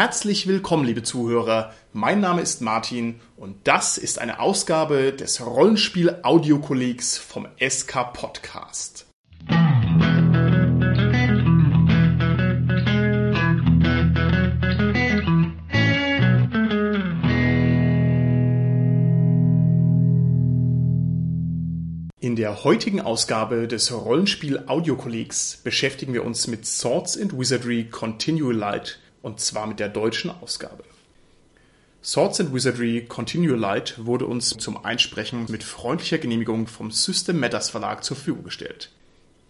Herzlich willkommen, liebe Zuhörer. Mein Name ist Martin und das ist eine Ausgabe des Rollenspiel-Audiokollegs vom SK Podcast. In der heutigen Ausgabe des Rollenspiel-Audiokollegs beschäftigen wir uns mit Swords and Wizardry Continual Light und zwar mit der deutschen Ausgabe. Swords and Wizardry Continual Light wurde uns zum Einsprechen mit freundlicher Genehmigung vom System Matters Verlag zur Verfügung gestellt.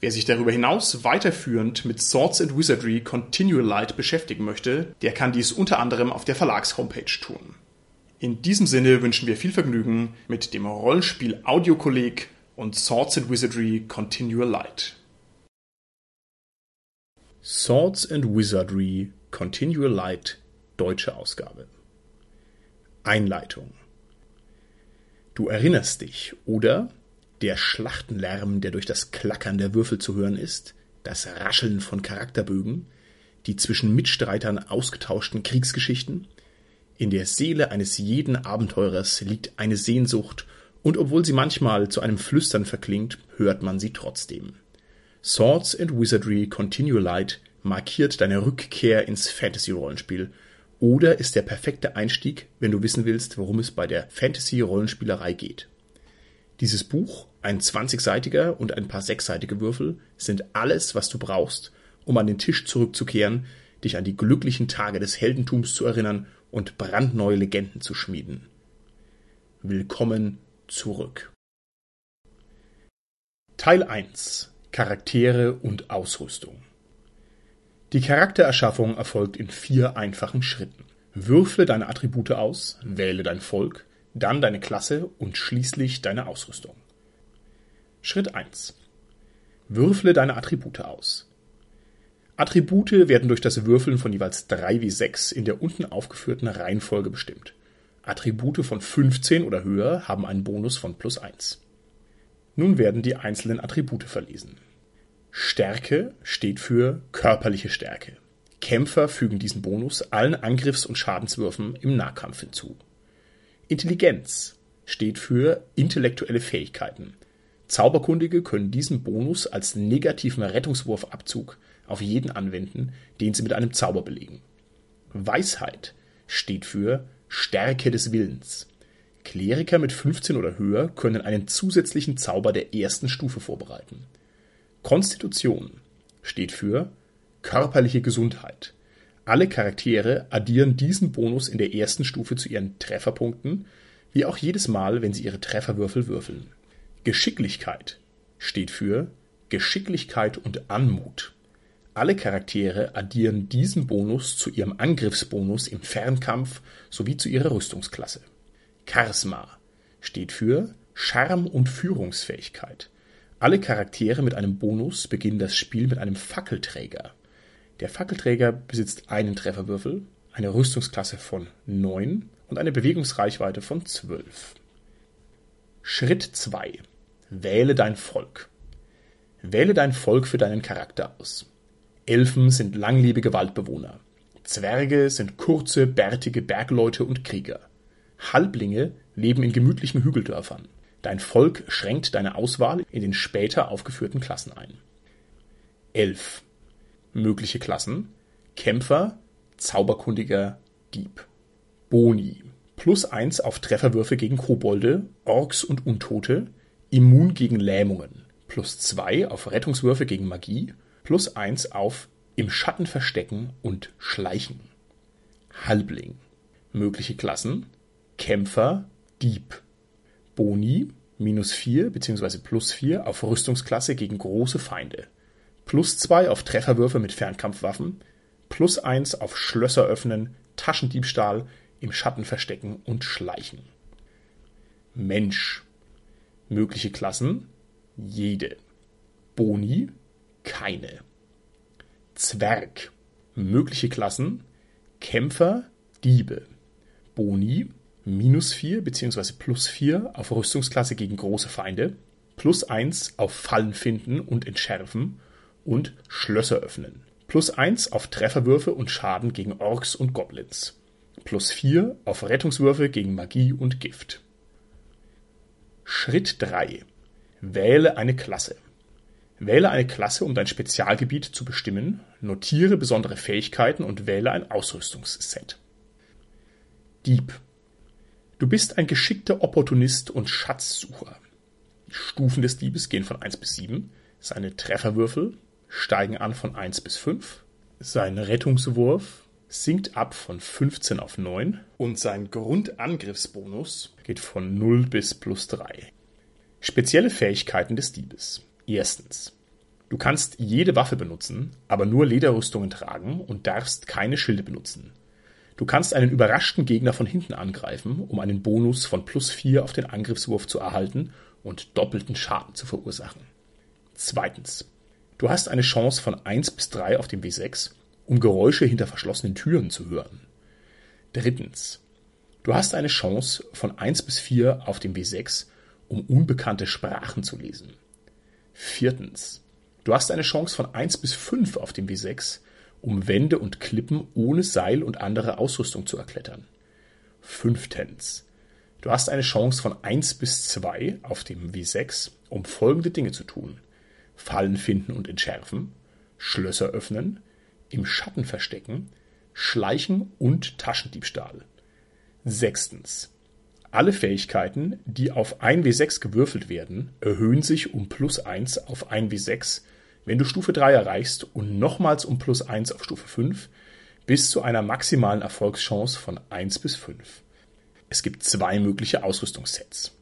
Wer sich darüber hinaus weiterführend mit Swords and Wizardry Continual Light beschäftigen möchte, der kann dies unter anderem auf der Verlagshomepage tun. In diesem Sinne wünschen wir viel Vergnügen mit dem Rollenspiel Audiokolleg und Swords and Wizardry Continual Light. Swords and Wizardry Continual Light deutsche Ausgabe. Einleitung. Du erinnerst dich, oder? Der Schlachtenlärm, der durch das Klackern der Würfel zu hören ist, das Rascheln von Charakterbögen, die zwischen Mitstreitern ausgetauschten Kriegsgeschichten. In der Seele eines jeden Abenteurers liegt eine Sehnsucht, und obwohl sie manchmal zu einem Flüstern verklingt, hört man sie trotzdem. Swords and Wizardry Continual Light markiert deine Rückkehr ins Fantasy-Rollenspiel oder ist der perfekte Einstieg, wenn du wissen willst, worum es bei der Fantasy-Rollenspielerei geht. Dieses Buch, ein 20-seitiger und ein paar sechsseitige Würfel, sind alles, was du brauchst, um an den Tisch zurückzukehren, dich an die glücklichen Tage des Heldentums zu erinnern und brandneue Legenden zu schmieden. Willkommen zurück. Teil 1 Charaktere und Ausrüstung die Charaktererschaffung erfolgt in vier einfachen Schritten. Würfle deine Attribute aus, wähle dein Volk, dann deine Klasse und schließlich deine Ausrüstung. Schritt 1. Würfle deine Attribute aus. Attribute werden durch das Würfeln von jeweils 3 wie 6 in der unten aufgeführten Reihenfolge bestimmt. Attribute von 15 oder höher haben einen Bonus von plus 1. Nun werden die einzelnen Attribute verlesen. Stärke steht für körperliche Stärke. Kämpfer fügen diesen Bonus allen Angriffs- und Schadenswürfen im Nahkampf hinzu. Intelligenz steht für intellektuelle Fähigkeiten. Zauberkundige können diesen Bonus als negativen Rettungswurfabzug auf jeden anwenden, den sie mit einem Zauber belegen. Weisheit steht für Stärke des Willens. Kleriker mit 15 oder höher können einen zusätzlichen Zauber der ersten Stufe vorbereiten. Konstitution steht für körperliche Gesundheit. Alle Charaktere addieren diesen Bonus in der ersten Stufe zu ihren Trefferpunkten, wie auch jedes Mal, wenn sie ihre Trefferwürfel würfeln. Geschicklichkeit steht für Geschicklichkeit und Anmut. Alle Charaktere addieren diesen Bonus zu ihrem Angriffsbonus im Fernkampf sowie zu ihrer Rüstungsklasse. Charisma steht für Charme und Führungsfähigkeit. Alle Charaktere mit einem Bonus beginnen das Spiel mit einem Fackelträger. Der Fackelträger besitzt einen Trefferwürfel, eine Rüstungsklasse von 9 und eine Bewegungsreichweite von 12. Schritt 2. Wähle dein Volk. Wähle dein Volk für deinen Charakter aus. Elfen sind langlebige Waldbewohner. Zwerge sind kurze, bärtige Bergleute und Krieger. Halblinge leben in gemütlichen Hügeldörfern. Dein Volk schränkt deine Auswahl in den später aufgeführten Klassen ein. 11. Mögliche Klassen: Kämpfer, Zauberkundiger, Dieb. Boni: Plus 1 auf Trefferwürfe gegen Kobolde, Orks und Untote, immun gegen Lähmungen. Plus 2 auf Rettungswürfe gegen Magie, plus 1 auf im Schatten verstecken und schleichen. Halbling: Mögliche Klassen: Kämpfer, Dieb Boni minus 4 bzw. plus 4 auf Rüstungsklasse gegen große Feinde, plus 2 auf Trefferwürfe mit Fernkampfwaffen, plus 1 auf Schlösser öffnen, Taschendiebstahl, im Schatten verstecken und schleichen. Mensch. Mögliche Klassen jede. Boni keine. Zwerg. Mögliche Klassen Kämpfer, Diebe. Boni minus 4 bzw. plus 4 auf Rüstungsklasse gegen große Feinde, plus 1 auf Fallen finden und entschärfen und Schlösser öffnen, Plus eins auf Trefferwürfe und Schaden gegen Orks und Goblins. Plus vier auf Rettungswürfe gegen Magie und Gift. Schritt 3. Wähle eine Klasse. Wähle eine Klasse, um dein Spezialgebiet zu bestimmen, notiere besondere Fähigkeiten und wähle ein Ausrüstungsset. Dieb. Du bist ein geschickter Opportunist und Schatzsucher. Die Stufen des Diebes gehen von 1 bis 7. Seine Trefferwürfel steigen an von 1 bis 5. Sein Rettungswurf sinkt ab von 15 auf 9 und sein Grundangriffsbonus geht von 0 bis plus 3. Spezielle Fähigkeiten des Diebes. Erstens. Du kannst jede Waffe benutzen, aber nur Lederrüstungen tragen und darfst keine Schilde benutzen. Du kannst einen überraschten Gegner von hinten angreifen, um einen Bonus von plus 4 auf den Angriffswurf zu erhalten und doppelten Schaden zu verursachen. Zweitens. Du hast eine Chance von 1 bis 3 auf dem W6, um Geräusche hinter verschlossenen Türen zu hören. Drittens. Du hast eine Chance von 1 bis 4 auf dem W6, um unbekannte Sprachen zu lesen. Viertens. Du hast eine Chance von 1 bis 5 auf dem W6, um Wände und Klippen ohne Seil und andere Ausrüstung zu erklettern. Fünftens. Du hast eine Chance von 1 bis 2 auf dem W6, um folgende Dinge zu tun. Fallen finden und entschärfen, Schlösser öffnen, im Schatten verstecken, Schleichen und Taschendiebstahl. Sechstens. Alle Fähigkeiten, die auf 1W6 gewürfelt werden, erhöhen sich um plus 1 auf 1W6, wenn du Stufe 3 erreichst und nochmals um plus 1 auf Stufe 5 bis zu einer maximalen Erfolgschance von 1 bis 5. Es gibt zwei mögliche Ausrüstungssets.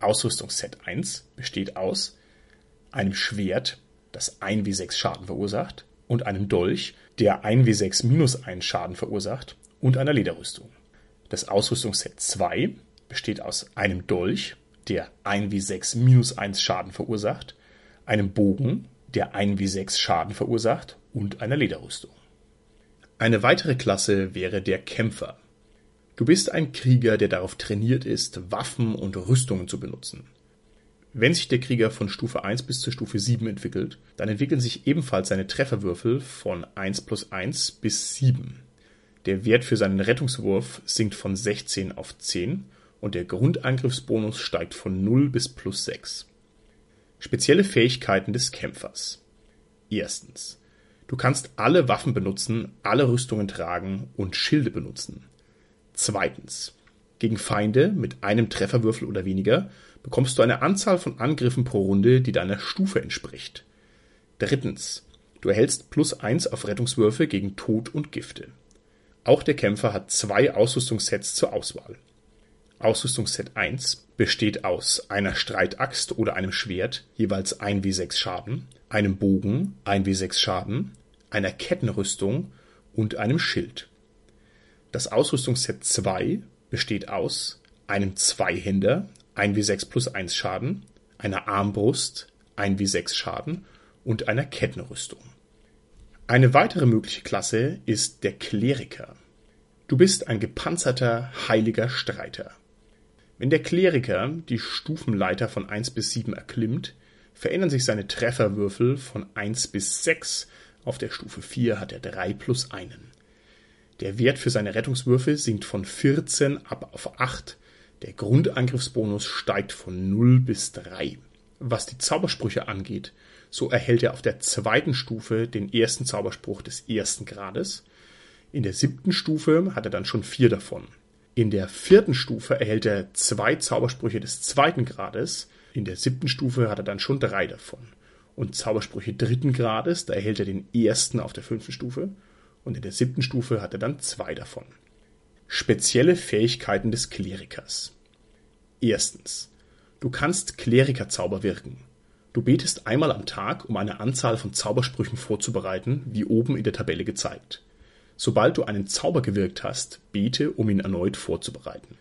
Ausrüstungsset 1 besteht aus einem Schwert, das 1W6 Schaden verursacht, und einem Dolch, der 1W6 minus 1 Schaden verursacht, und einer Lederrüstung. Das Ausrüstungsset 2 besteht aus einem Dolch, der 1W6 minus 1 Schaden verursacht, einem Bogen, der 1W6 Schaden verursacht und einer Lederrüstung. Eine weitere Klasse wäre der Kämpfer. Du bist ein Krieger, der darauf trainiert ist, Waffen und Rüstungen zu benutzen. Wenn sich der Krieger von Stufe 1 bis zur Stufe 7 entwickelt, dann entwickeln sich ebenfalls seine Trefferwürfel von 1 plus 1 bis 7. Der Wert für seinen Rettungswurf sinkt von 16 auf 10 und der Grundangriffsbonus steigt von 0 bis plus 6. Spezielle Fähigkeiten des Kämpfers. Erstens. Du kannst alle Waffen benutzen, alle Rüstungen tragen und Schilde benutzen. Zweitens. Gegen Feinde mit einem Trefferwürfel oder weniger bekommst du eine Anzahl von Angriffen pro Runde, die deiner Stufe entspricht. Drittens. Du erhältst plus eins auf Rettungswürfe gegen Tod und Gifte. Auch der Kämpfer hat zwei Ausrüstungssets zur Auswahl. Ausrüstungsset 1 besteht aus einer Streitaxt oder einem Schwert, jeweils 1w6 Schaden, einem Bogen, 1w6 Schaden, einer Kettenrüstung und einem Schild. Das Ausrüstungsset 2 besteht aus einem Zweihänder, 1w6 plus 1 Schaden, einer Armbrust, 1w6 Schaden und einer Kettenrüstung. Eine weitere mögliche Klasse ist der Kleriker. Du bist ein gepanzerter, heiliger Streiter. Wenn der Kleriker die Stufenleiter von 1 bis 7 erklimmt, verändern sich seine Trefferwürfel von 1 bis 6, auf der Stufe 4 hat er 3 plus 1. Der Wert für seine Rettungswürfel sinkt von 14 ab auf 8 der Grundangriffsbonus steigt von 0 bis 3. Was die Zaubersprüche angeht, so erhält er auf der zweiten Stufe den ersten Zauberspruch des ersten Grades. In der siebten Stufe hat er dann schon vier davon. In der vierten Stufe erhält er zwei Zaubersprüche des zweiten Grades. In der siebten Stufe hat er dann schon drei davon. Und Zaubersprüche dritten Grades, da erhält er den ersten auf der fünften Stufe. Und in der siebten Stufe hat er dann zwei davon. Spezielle Fähigkeiten des Klerikers. Erstens. Du kannst Klerikerzauber wirken. Du betest einmal am Tag, um eine Anzahl von Zaubersprüchen vorzubereiten, wie oben in der Tabelle gezeigt. Sobald du einen Zauber gewirkt hast, bete, um ihn erneut vorzubereiten.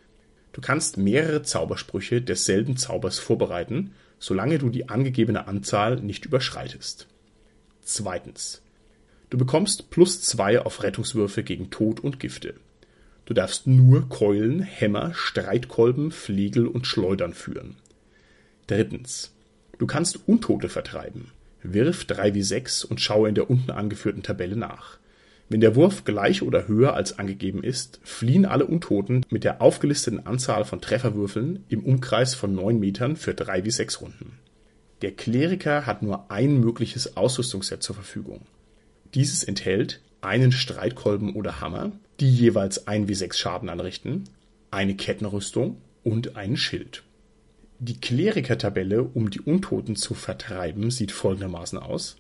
Du kannst mehrere Zaubersprüche desselben Zaubers vorbereiten, solange du die angegebene Anzahl nicht überschreitest. Zweitens. Du bekommst plus zwei auf Rettungswürfe gegen Tod und Gifte. Du darfst nur Keulen, Hämmer, Streitkolben, Flegel und Schleudern führen. Drittens. Du kannst Untote vertreiben. Wirf 3W6 und schaue in der unten angeführten Tabelle nach. Wenn der Wurf gleich oder höher als angegeben ist, fliehen alle Untoten mit der aufgelisteten Anzahl von Trefferwürfeln im Umkreis von 9 Metern für 3W6 Runden. Der Kleriker hat nur ein mögliches Ausrüstungsset zur Verfügung. Dieses enthält einen Streitkolben oder Hammer, die jeweils 1W6 Schaden anrichten, eine Kettenrüstung und einen Schild. Die Klerikertabelle, um die Untoten zu vertreiben, sieht folgendermaßen aus.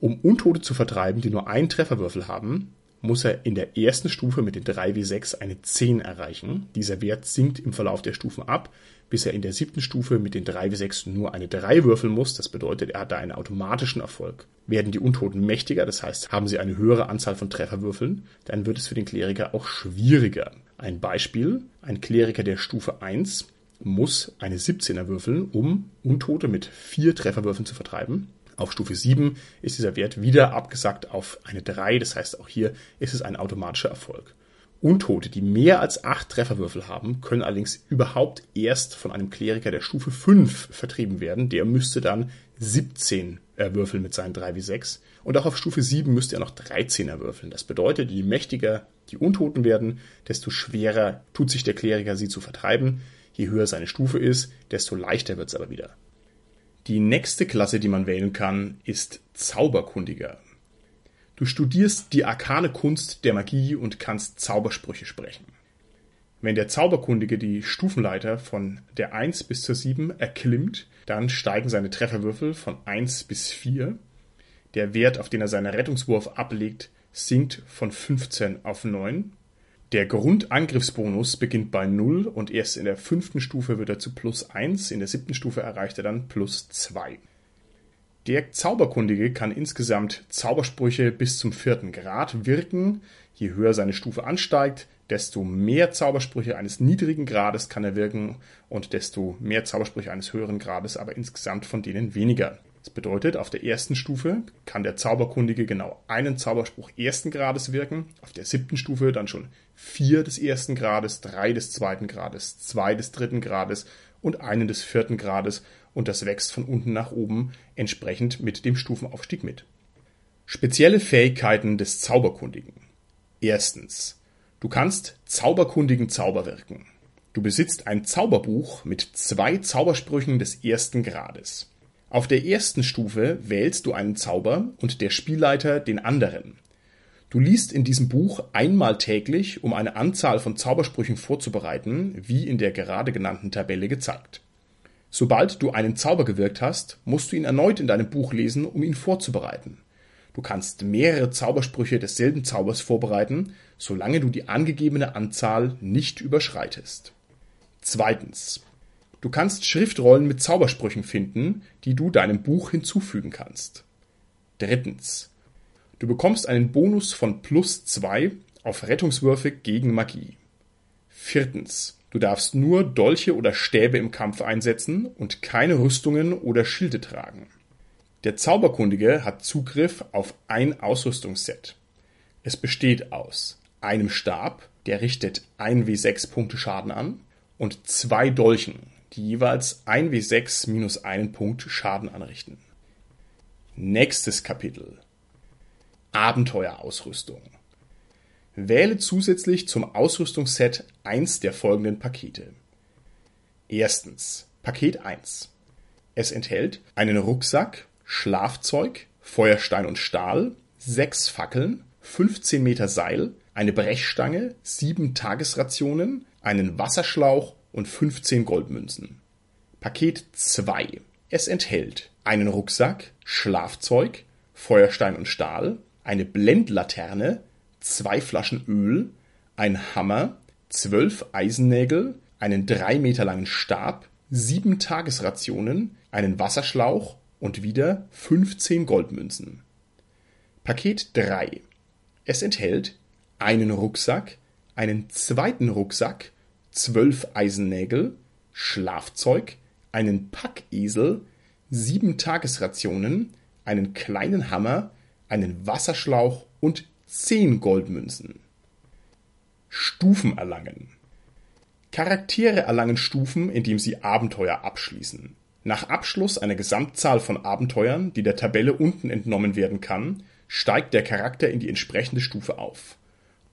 Um Untote zu vertreiben, die nur einen Trefferwürfel haben, muss er in der ersten Stufe mit den 3W6 eine 10 erreichen. Dieser Wert sinkt im Verlauf der Stufen ab, bis er in der siebten Stufe mit den 3W6 nur eine 3 würfeln muss. Das bedeutet, er hat da einen automatischen Erfolg. Werden die Untoten mächtiger, das heißt, haben sie eine höhere Anzahl von Trefferwürfeln, dann wird es für den Kleriker auch schwieriger. Ein Beispiel, ein Kleriker der Stufe 1 muss eine 17er würfeln, um Untote mit vier Trefferwürfeln zu vertreiben. Auf Stufe 7 ist dieser Wert wieder abgesackt auf eine 3, das heißt auch hier ist es ein automatischer Erfolg. Untote, die mehr als 8 Trefferwürfel haben, können allerdings überhaupt erst von einem Kleriker der Stufe 5 vertrieben werden. Der müsste dann 17 würfeln mit seinen 3 wie 6. Und auch auf Stufe 7 müsste er noch 13er würfeln. Das bedeutet, je mächtiger die Untoten werden, desto schwerer tut sich der Kleriker, sie zu vertreiben. Je höher seine Stufe ist, desto leichter wird es aber wieder. Die nächste Klasse, die man wählen kann, ist Zauberkundiger. Du studierst die arkane Kunst der Magie und kannst Zaubersprüche sprechen. Wenn der Zauberkundige die Stufenleiter von der 1 bis zur 7 erklimmt, dann steigen seine Trefferwürfel von 1 bis 4. Der Wert, auf den er seinen Rettungswurf ablegt, sinkt von 15 auf 9 der Grundangriffsbonus beginnt bei 0 und erst in der fünften Stufe wird er zu plus 1, in der siebten Stufe erreicht er dann plus 2. Der Zauberkundige kann insgesamt Zaubersprüche bis zum vierten Grad wirken. Je höher seine Stufe ansteigt, desto mehr Zaubersprüche eines niedrigen Grades kann er wirken und desto mehr Zaubersprüche eines höheren Grades, aber insgesamt von denen weniger. Das bedeutet, auf der ersten Stufe kann der Zauberkundige genau einen Zauberspruch ersten Grades wirken, auf der siebten Stufe dann schon vier des ersten Grades, drei des zweiten Grades, zwei des dritten Grades und einen des vierten Grades und das wächst von unten nach oben entsprechend mit dem Stufenaufstieg mit. Spezielle Fähigkeiten des Zauberkundigen. Erstens. Du kannst zauberkundigen Zauber wirken. Du besitzt ein Zauberbuch mit zwei Zaubersprüchen des ersten Grades. Auf der ersten Stufe wählst du einen Zauber und der Spielleiter den anderen. Du liest in diesem Buch einmal täglich, um eine Anzahl von Zaubersprüchen vorzubereiten, wie in der gerade genannten Tabelle gezeigt. Sobald du einen Zauber gewirkt hast, musst du ihn erneut in deinem Buch lesen, um ihn vorzubereiten. Du kannst mehrere Zaubersprüche desselben Zaubers vorbereiten, solange du die angegebene Anzahl nicht überschreitest. Zweitens. Du kannst Schriftrollen mit Zaubersprüchen finden, die du deinem Buch hinzufügen kannst. Drittens. Du bekommst einen Bonus von plus zwei auf Rettungswürfe gegen Magie. Viertens. Du darfst nur Dolche oder Stäbe im Kampf einsetzen und keine Rüstungen oder Schilde tragen. Der Zauberkundige hat Zugriff auf ein Ausrüstungsset. Es besteht aus einem Stab, der richtet 1w6 Punkte Schaden an, und zwei Dolchen, die jeweils 1w6 minus einen Punkt Schaden anrichten. Nächstes Kapitel. Abenteuerausrüstung. Wähle zusätzlich zum Ausrüstungsset eins der folgenden Pakete. Erstens. Paket 1. Es enthält einen Rucksack, Schlafzeug, Feuerstein und Stahl, sechs Fackeln, 15 Meter Seil, eine Brechstange, sieben Tagesrationen, einen Wasserschlauch und 15 Goldmünzen. Paket 2. Es enthält einen Rucksack, Schlafzeug, Feuerstein und Stahl, eine Blendlaterne, zwei Flaschen Öl, ein Hammer, zwölf Eisennägel, einen drei Meter langen Stab, sieben Tagesrationen, einen Wasserschlauch und wieder 15 Goldmünzen. Paket 3. Es enthält einen Rucksack, einen zweiten Rucksack, zwölf Eisennägel, Schlafzeug, einen Packesel, sieben Tagesrationen, einen kleinen Hammer, einen Wasserschlauch und zehn Goldmünzen. Stufen erlangen. Charaktere erlangen Stufen, indem sie Abenteuer abschließen. Nach Abschluss einer Gesamtzahl von Abenteuern, die der Tabelle unten entnommen werden kann, steigt der Charakter in die entsprechende Stufe auf.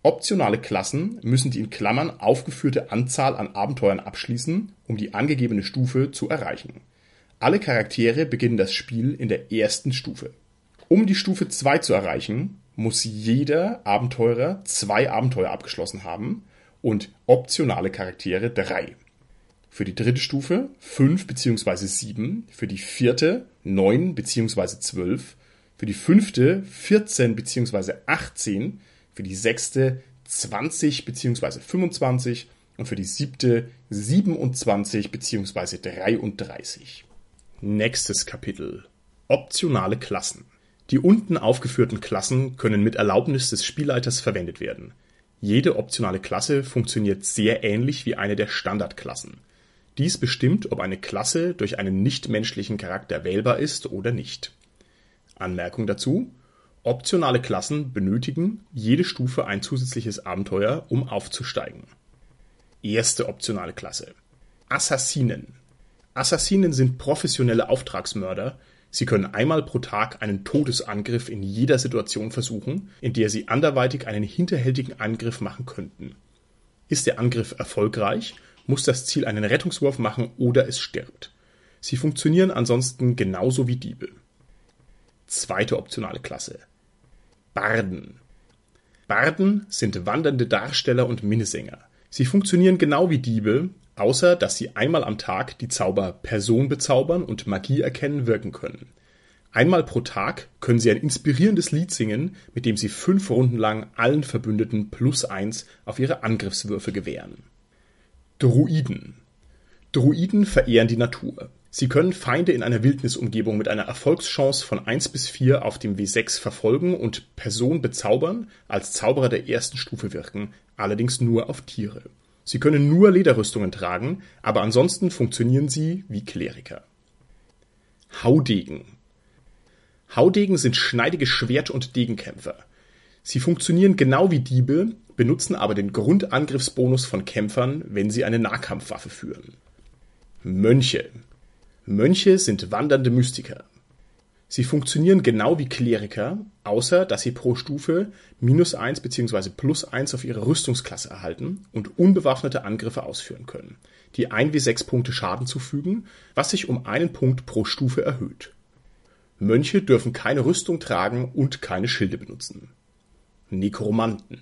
Optionale Klassen müssen die in Klammern aufgeführte Anzahl an Abenteuern abschließen, um die angegebene Stufe zu erreichen. Alle Charaktere beginnen das Spiel in der ersten Stufe. Um die Stufe 2 zu erreichen, muss jeder Abenteurer zwei Abenteuer abgeschlossen haben und optionale Charaktere drei. Für die dritte Stufe fünf beziehungsweise sieben, für die vierte neun beziehungsweise zwölf, für die fünfte 14 bzw. 18, für die sechste 20 bzw. 25 und für die siebte 27 bzw. 33. Nächstes Kapitel. Optionale Klassen. Die unten aufgeführten Klassen können mit Erlaubnis des Spielleiters verwendet werden. Jede optionale Klasse funktioniert sehr ähnlich wie eine der Standardklassen. Dies bestimmt, ob eine Klasse durch einen nichtmenschlichen Charakter wählbar ist oder nicht Anmerkung dazu: Optionale Klassen benötigen jede Stufe ein zusätzliches Abenteuer, um aufzusteigen. Erste optionale Klasse: Assassinen. Assassinen sind professionelle Auftragsmörder, sie können einmal pro Tag einen Todesangriff in jeder Situation versuchen, in der sie anderweitig einen hinterhältigen Angriff machen könnten. Ist der Angriff erfolgreich, muss das Ziel einen Rettungswurf machen oder es stirbt. Sie funktionieren ansonsten genauso wie Diebe Zweite optionale Klasse. Barden. Barden sind wandernde Darsteller und Minnesänger. Sie funktionieren genau wie Diebe, außer dass sie einmal am Tag die Zauber Person bezaubern und Magie erkennen wirken können. Einmal pro Tag können sie ein inspirierendes Lied singen, mit dem sie fünf Runden lang allen Verbündeten plus eins auf ihre Angriffswürfe gewähren. Druiden. Druiden verehren die Natur. Sie können Feinde in einer Wildnisumgebung mit einer Erfolgschance von 1 bis 4 auf dem W6 verfolgen und Person bezaubern, als Zauberer der ersten Stufe wirken, allerdings nur auf Tiere. Sie können nur Lederrüstungen tragen, aber ansonsten funktionieren sie wie Kleriker. Haudegen Haudegen sind schneidige Schwert- und Degenkämpfer. Sie funktionieren genau wie Diebe, benutzen aber den Grundangriffsbonus von Kämpfern, wenn sie eine Nahkampfwaffe führen. Mönche Mönche sind wandernde Mystiker. Sie funktionieren genau wie Kleriker, außer dass sie pro Stufe minus eins bzw. plus eins auf ihre Rüstungsklasse erhalten und unbewaffnete Angriffe ausführen können, die ein wie sechs Punkte Schaden zufügen, was sich um einen Punkt pro Stufe erhöht. Mönche dürfen keine Rüstung tragen und keine Schilde benutzen. Nekromanten.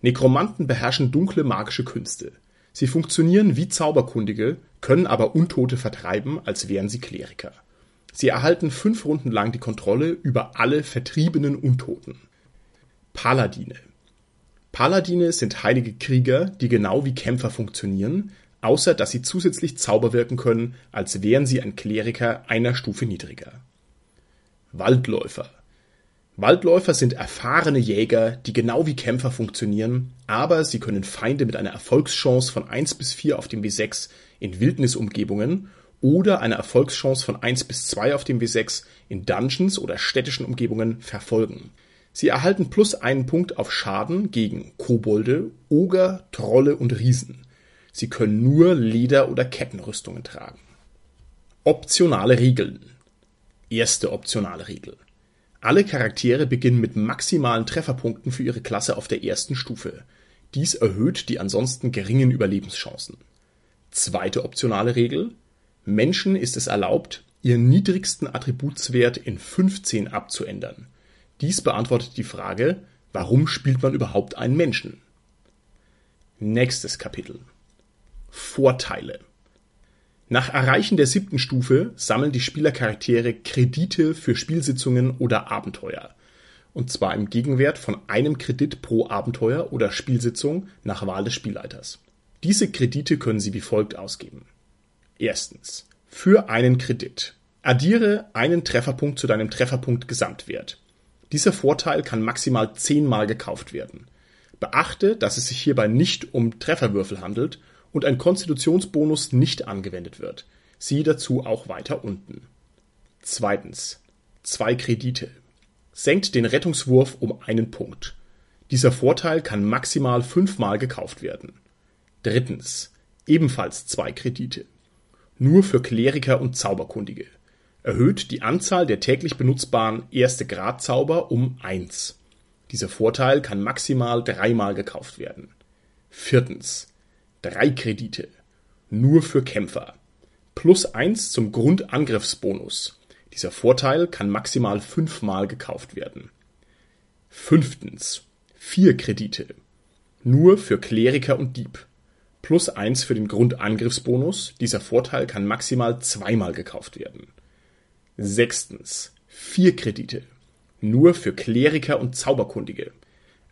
Nekromanten beherrschen dunkle magische Künste. Sie funktionieren wie Zauberkundige, können aber Untote vertreiben, als wären sie Kleriker. Sie erhalten fünf Runden lang die Kontrolle über alle vertriebenen Untoten. Paladine. Paladine sind heilige Krieger, die genau wie Kämpfer funktionieren, außer dass sie zusätzlich Zauber wirken können, als wären sie ein Kleriker einer Stufe niedriger. Waldläufer. Waldläufer sind erfahrene Jäger, die genau wie Kämpfer funktionieren, aber sie können Feinde mit einer Erfolgschance von 1 bis 4 auf dem W6 in Wildnisumgebungen oder einer Erfolgschance von 1 bis 2 auf dem W6 in Dungeons oder städtischen Umgebungen verfolgen. Sie erhalten plus einen Punkt auf Schaden gegen Kobolde, Oger, Trolle und Riesen. Sie können nur Leder- oder Kettenrüstungen tragen. Optionale Regeln. Erste optionale Regel. Alle Charaktere beginnen mit maximalen Trefferpunkten für ihre Klasse auf der ersten Stufe. Dies erhöht die ansonsten geringen Überlebenschancen. Zweite optionale Regel: Menschen ist es erlaubt, ihren niedrigsten Attributswert in 15 abzuändern. Dies beantwortet die Frage, warum spielt man überhaupt einen Menschen? Nächstes Kapitel Vorteile nach Erreichen der siebten Stufe sammeln die Spielercharaktere Kredite für Spielsitzungen oder Abenteuer, und zwar im Gegenwert von einem Kredit pro Abenteuer oder Spielsitzung nach Wahl des Spielleiters. Diese Kredite können Sie wie folgt ausgeben: Erstens. Für einen Kredit. Addiere einen Trefferpunkt zu deinem Trefferpunkt Gesamtwert. Dieser Vorteil kann maximal zehnmal gekauft werden. Beachte, dass es sich hierbei nicht um Trefferwürfel handelt und ein Konstitutionsbonus nicht angewendet wird. Siehe dazu auch weiter unten. Zweitens. Zwei Kredite. Senkt den Rettungswurf um einen Punkt. Dieser Vorteil kann maximal fünfmal gekauft werden. Drittens. Ebenfalls zwei Kredite. nur für Kleriker und Zauberkundige. Erhöht die Anzahl der täglich benutzbaren Erste-Grad-Zauber um eins. Dieser Vorteil kann maximal dreimal gekauft werden. Viertens. Drei Kredite. Nur für Kämpfer. Plus eins zum Grundangriffsbonus. Dieser Vorteil kann maximal fünfmal gekauft werden. Fünftens. Vier Kredite. Nur für Kleriker und Dieb. Plus eins für den Grundangriffsbonus. Dieser Vorteil kann maximal zweimal gekauft werden. Sechstens. Vier Kredite. Nur für Kleriker und Zauberkundige.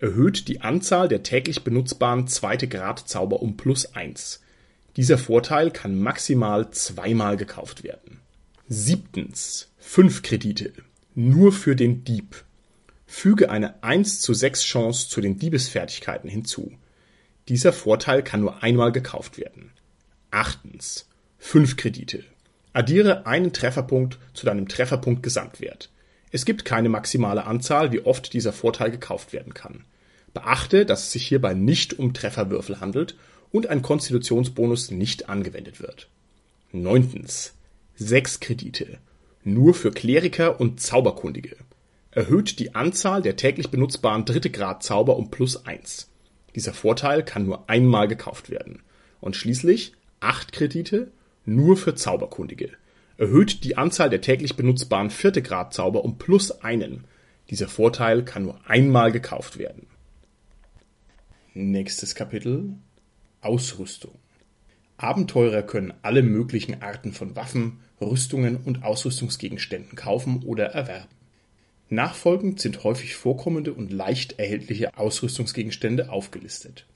Erhöht die Anzahl der täglich benutzbaren zweite Grad Zauber um plus eins. Dieser Vorteil kann maximal zweimal gekauft werden. Siebtens. Fünf Kredite. Nur für den Dieb. Füge eine 1 zu 6 Chance zu den Diebesfertigkeiten hinzu. Dieser Vorteil kann nur einmal gekauft werden. Achtens. 5 Kredite. Addiere einen Trefferpunkt zu deinem Trefferpunkt Gesamtwert. Es gibt keine maximale Anzahl, wie oft dieser Vorteil gekauft werden kann. Beachte, dass es sich hierbei nicht um Trefferwürfel handelt und ein Konstitutionsbonus nicht angewendet wird. Neuntens. 6 Kredite. Nur für Kleriker und Zauberkundige erhöht die Anzahl der täglich benutzbaren Dritte-Grad-Zauber um plus eins. Dieser Vorteil kann nur einmal gekauft werden. Und schließlich acht Kredite nur für Zauberkundige. Erhöht die Anzahl der täglich benutzbaren Vierte-Grad-Zauber um plus einen. Dieser Vorteil kann nur einmal gekauft werden. Nächstes Kapitel Ausrüstung. Abenteurer können alle möglichen Arten von Waffen, Rüstungen und Ausrüstungsgegenständen kaufen oder erwerben. Nachfolgend sind häufig vorkommende und leicht erhältliche Ausrüstungsgegenstände aufgelistet.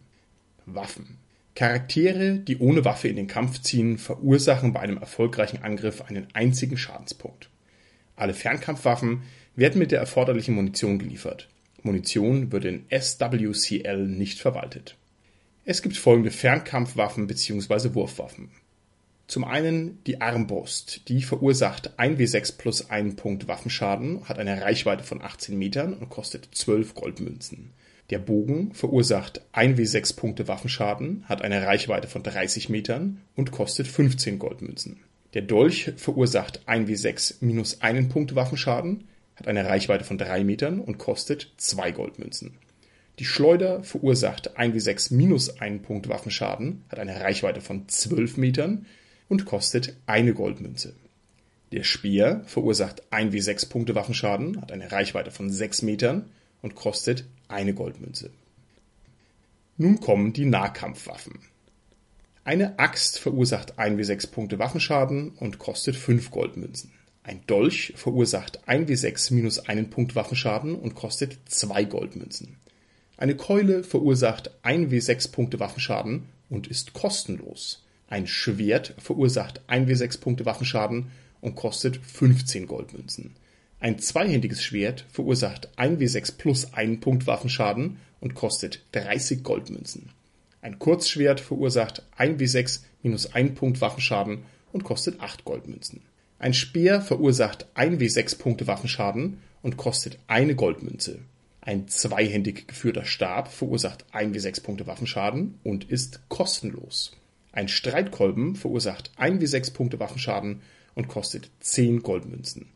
Waffen Charaktere, die ohne Waffe in den Kampf ziehen, verursachen bei einem erfolgreichen Angriff einen einzigen Schadenspunkt. Alle Fernkampfwaffen werden mit der erforderlichen Munition geliefert. Munition wird in SWCL nicht verwaltet. Es gibt folgende Fernkampfwaffen bzw. Wurfwaffen zum einen die Armbrust, die verursacht 1W6 plus 1 Punkt Waffenschaden, hat eine Reichweite von 18 Metern und kostet 12 Goldmünzen. Der Bogen verursacht 1W6 Punkte Waffenschaden, hat eine Reichweite von 30 Metern und kostet 15 Goldmünzen. Der Dolch verursacht 1W6 minus 1 Punkt Waffenschaden, hat eine Reichweite von 3 Metern und kostet 2 Goldmünzen. Die Schleuder verursacht 1W6 minus 1 Punkt Waffenschaden, hat eine Reichweite von 12 Metern und kostet eine Goldmünze. Der Speer verursacht 1W6 Punkte Waffenschaden, hat eine Reichweite von 6 Metern und kostet eine Goldmünze. Nun kommen die Nahkampfwaffen. Eine Axt verursacht 1W6 Punkte Waffenschaden und kostet 5 Goldmünzen. Ein Dolch verursacht 1W6 minus einen Punkt Waffenschaden und kostet 2 Goldmünzen. Eine Keule verursacht 1W6 Punkte Waffenschaden und ist kostenlos. Ein Schwert verursacht 1W6 Punkte Waffenschaden und kostet 15 Goldmünzen. Ein zweihändiges Schwert verursacht 1W6 plus 1 Punkt Waffenschaden und kostet 30 Goldmünzen. Ein Kurzschwert verursacht 1W6 minus 1 Punkt Waffenschaden und kostet 8 Goldmünzen. Ein Speer verursacht 1W6 Punkte Waffenschaden und kostet eine Goldmünze. Ein zweihändig geführter Stab verursacht 1W6 Punkte Waffenschaden und ist kostenlos. Ein Streitkolben verursacht 1 wie 6 Punkte Waffenschaden und kostet 10 Goldmünzen.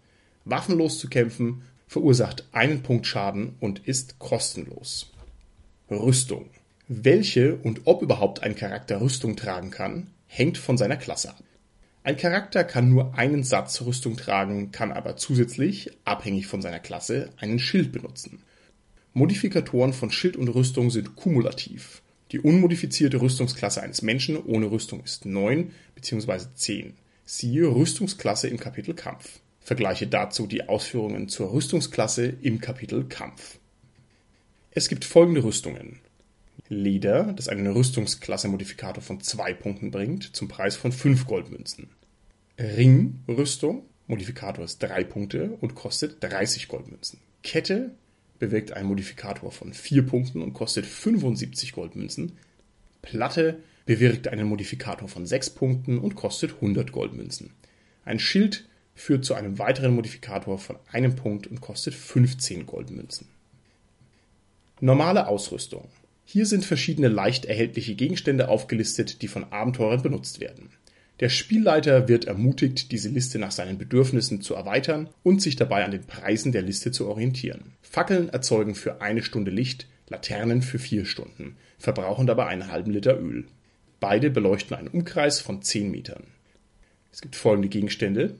Waffenlos zu kämpfen verursacht einen Punkt Schaden und ist kostenlos. Rüstung. Welche und ob überhaupt ein Charakter Rüstung tragen kann, hängt von seiner Klasse ab. Ein Charakter kann nur einen Satz Rüstung tragen, kann aber zusätzlich, abhängig von seiner Klasse, einen Schild benutzen. Modifikatoren von Schild und Rüstung sind kumulativ. Die unmodifizierte Rüstungsklasse eines Menschen ohne Rüstung ist 9 bzw. 10. Siehe Rüstungsklasse im Kapitel Kampf. Vergleiche dazu die Ausführungen zur Rüstungsklasse im Kapitel Kampf. Es gibt folgende Rüstungen. Leder, das einen Rüstungsklasse-Modifikator von 2 Punkten bringt, zum Preis von 5 Goldmünzen. Ringrüstung, Modifikator ist 3 Punkte und kostet 30 Goldmünzen. Kette, bewirkt einen Modifikator von 4 Punkten und kostet 75 Goldmünzen. Platte bewirkt einen Modifikator von 6 Punkten und kostet 100 Goldmünzen. Ein Schild führt zu einem weiteren Modifikator von einem Punkt und kostet 15 Goldmünzen. Normale Ausrüstung. Hier sind verschiedene leicht erhältliche Gegenstände aufgelistet, die von Abenteurern benutzt werden. Der Spielleiter wird ermutigt, diese Liste nach seinen Bedürfnissen zu erweitern und sich dabei an den Preisen der Liste zu orientieren. Fackeln erzeugen für eine Stunde Licht, Laternen für vier Stunden, verbrauchen dabei einen halben Liter Öl. Beide beleuchten einen Umkreis von 10 Metern. Es gibt folgende Gegenstände.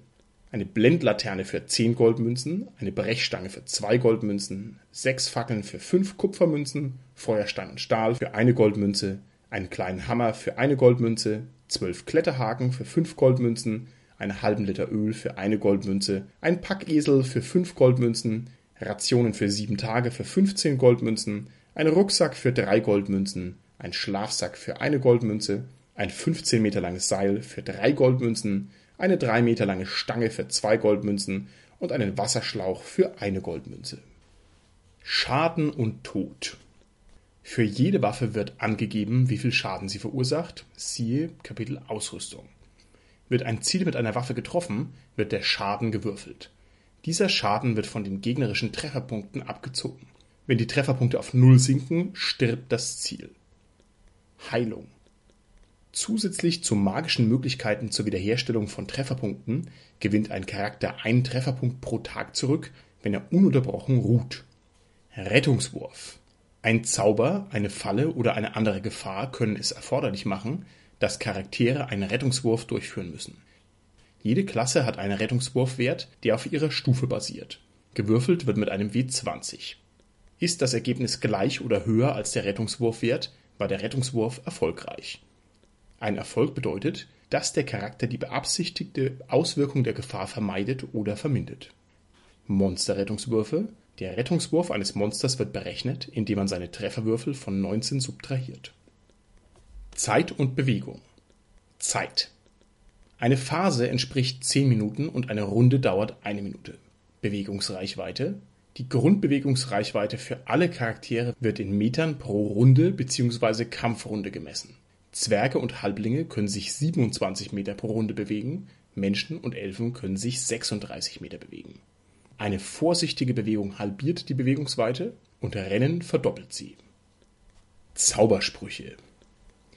Eine Blendlaterne für 10 Goldmünzen, eine Brechstange für 2 Goldmünzen, 6 Fackeln für 5 Kupfermünzen, Feuerstein und Stahl für eine Goldmünze, einen kleinen Hammer für eine Goldmünze, zwölf Kletterhaken für fünf Goldmünzen, einen halben Liter Öl für eine Goldmünze, ein Packesel für fünf Goldmünzen, Rationen für sieben Tage für 15 Goldmünzen, ein Rucksack für drei Goldmünzen, ein Schlafsack für eine Goldmünze, ein 15 Meter langes Seil für drei Goldmünzen, eine drei Meter lange Stange für zwei Goldmünzen und einen Wasserschlauch für eine Goldmünze. Schaden und Tod für jede Waffe wird angegeben, wie viel Schaden sie verursacht, siehe Kapitel Ausrüstung. Wird ein Ziel mit einer Waffe getroffen, wird der Schaden gewürfelt. Dieser Schaden wird von den gegnerischen Trefferpunkten abgezogen. Wenn die Trefferpunkte auf Null sinken, stirbt das Ziel. Heilung. Zusätzlich zu magischen Möglichkeiten zur Wiederherstellung von Trefferpunkten gewinnt ein Charakter einen Trefferpunkt pro Tag zurück, wenn er ununterbrochen ruht. Rettungswurf. Ein Zauber, eine Falle oder eine andere Gefahr können es erforderlich machen, dass Charaktere einen Rettungswurf durchführen müssen. Jede Klasse hat einen Rettungswurfwert, der auf ihrer Stufe basiert. Gewürfelt wird mit einem W20. Ist das Ergebnis gleich oder höher als der Rettungswurfwert, war der Rettungswurf erfolgreich. Ein Erfolg bedeutet, dass der Charakter die beabsichtigte Auswirkung der Gefahr vermeidet oder vermindert. Monsterrettungswürfe der Rettungswurf eines Monsters wird berechnet, indem man seine Trefferwürfel von 19 subtrahiert. Zeit und Bewegung. Zeit. Eine Phase entspricht 10 Minuten und eine Runde dauert eine Minute. Bewegungsreichweite. Die Grundbewegungsreichweite für alle Charaktere wird in Metern pro Runde bzw. Kampfrunde gemessen. Zwerge und Halblinge können sich 27 Meter pro Runde bewegen, Menschen und Elfen können sich 36 Meter bewegen. Eine vorsichtige Bewegung halbiert die Bewegungsweite und Rennen verdoppelt sie. Zaubersprüche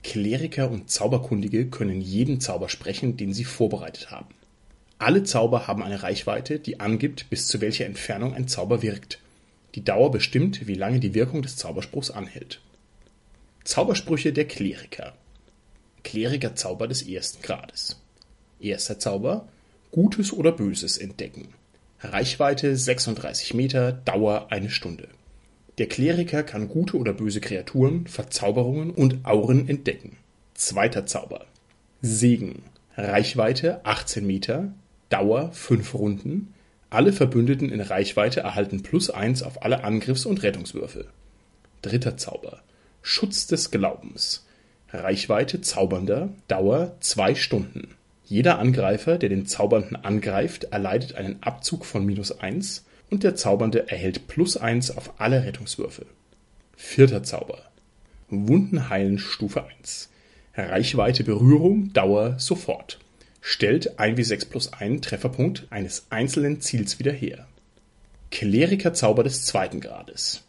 Kleriker und Zauberkundige können jeden Zauber sprechen, den sie vorbereitet haben. Alle Zauber haben eine Reichweite, die angibt, bis zu welcher Entfernung ein Zauber wirkt. Die Dauer bestimmt, wie lange die Wirkung des Zauberspruchs anhält. Zaubersprüche der Kleriker Klerikerzauber des ersten Grades Erster Zauber Gutes oder Böses entdecken Reichweite 36 Meter, Dauer eine Stunde. Der Kleriker kann gute oder böse Kreaturen, Verzauberungen und Auren entdecken. Zweiter Zauber. Segen. Reichweite 18 Meter, Dauer 5 Runden. Alle Verbündeten in Reichweite erhalten plus 1 auf alle Angriffs- und Rettungswürfe. Dritter Zauber. Schutz des Glaubens. Reichweite Zaubernder, Dauer 2 Stunden. Jeder Angreifer, der den Zaubernden angreift, erleidet einen Abzug von minus eins und der Zaubernde erhält plus eins auf alle Rettungswürfe. Vierter Zauber. Wunden heilen Stufe 1. Reichweite Berührung, Dauer sofort. Stellt 1w6 plus 1 Trefferpunkt eines einzelnen Ziels wieder her. Klerikerzauber des zweiten Grades.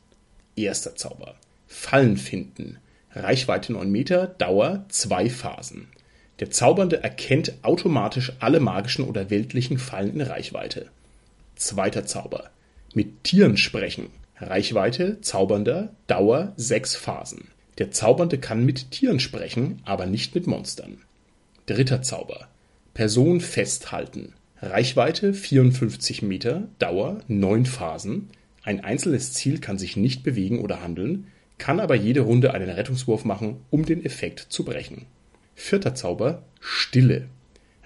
Erster Zauber. Fallen finden. Reichweite 9 Meter, Dauer 2 Phasen. Der Zaubernde erkennt automatisch alle magischen oder weltlichen Fallen in Reichweite. Zweiter Zauber. Mit Tieren sprechen. Reichweite, Zaubernder, Dauer sechs Phasen. Der Zaubernde kann mit Tieren sprechen, aber nicht mit Monstern. Dritter Zauber. Person festhalten. Reichweite 54 Meter, Dauer neun Phasen. Ein einzelnes Ziel kann sich nicht bewegen oder handeln, kann aber jede Runde einen Rettungswurf machen, um den Effekt zu brechen. Vierter Zauber Stille.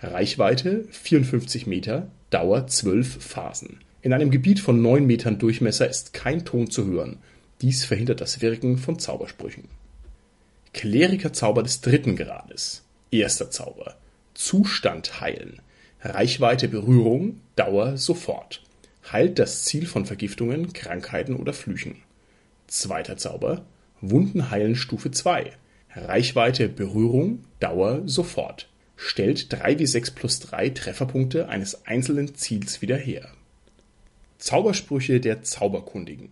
Reichweite 54 Meter, Dauer 12 Phasen. In einem Gebiet von 9 Metern Durchmesser ist kein Ton zu hören. Dies verhindert das Wirken von Zaubersprüchen. Klerikerzauber des dritten Grades. Erster Zauber. Zustand heilen. Reichweite Berührung, Dauer sofort. Heilt das Ziel von Vergiftungen, Krankheiten oder Flüchen. Zweiter Zauber. Wunden heilen Stufe 2. Reichweite Berührung, Dauer sofort. Stellt 3w6 plus 3 Trefferpunkte eines einzelnen Ziels wieder her. Zaubersprüche der Zauberkundigen.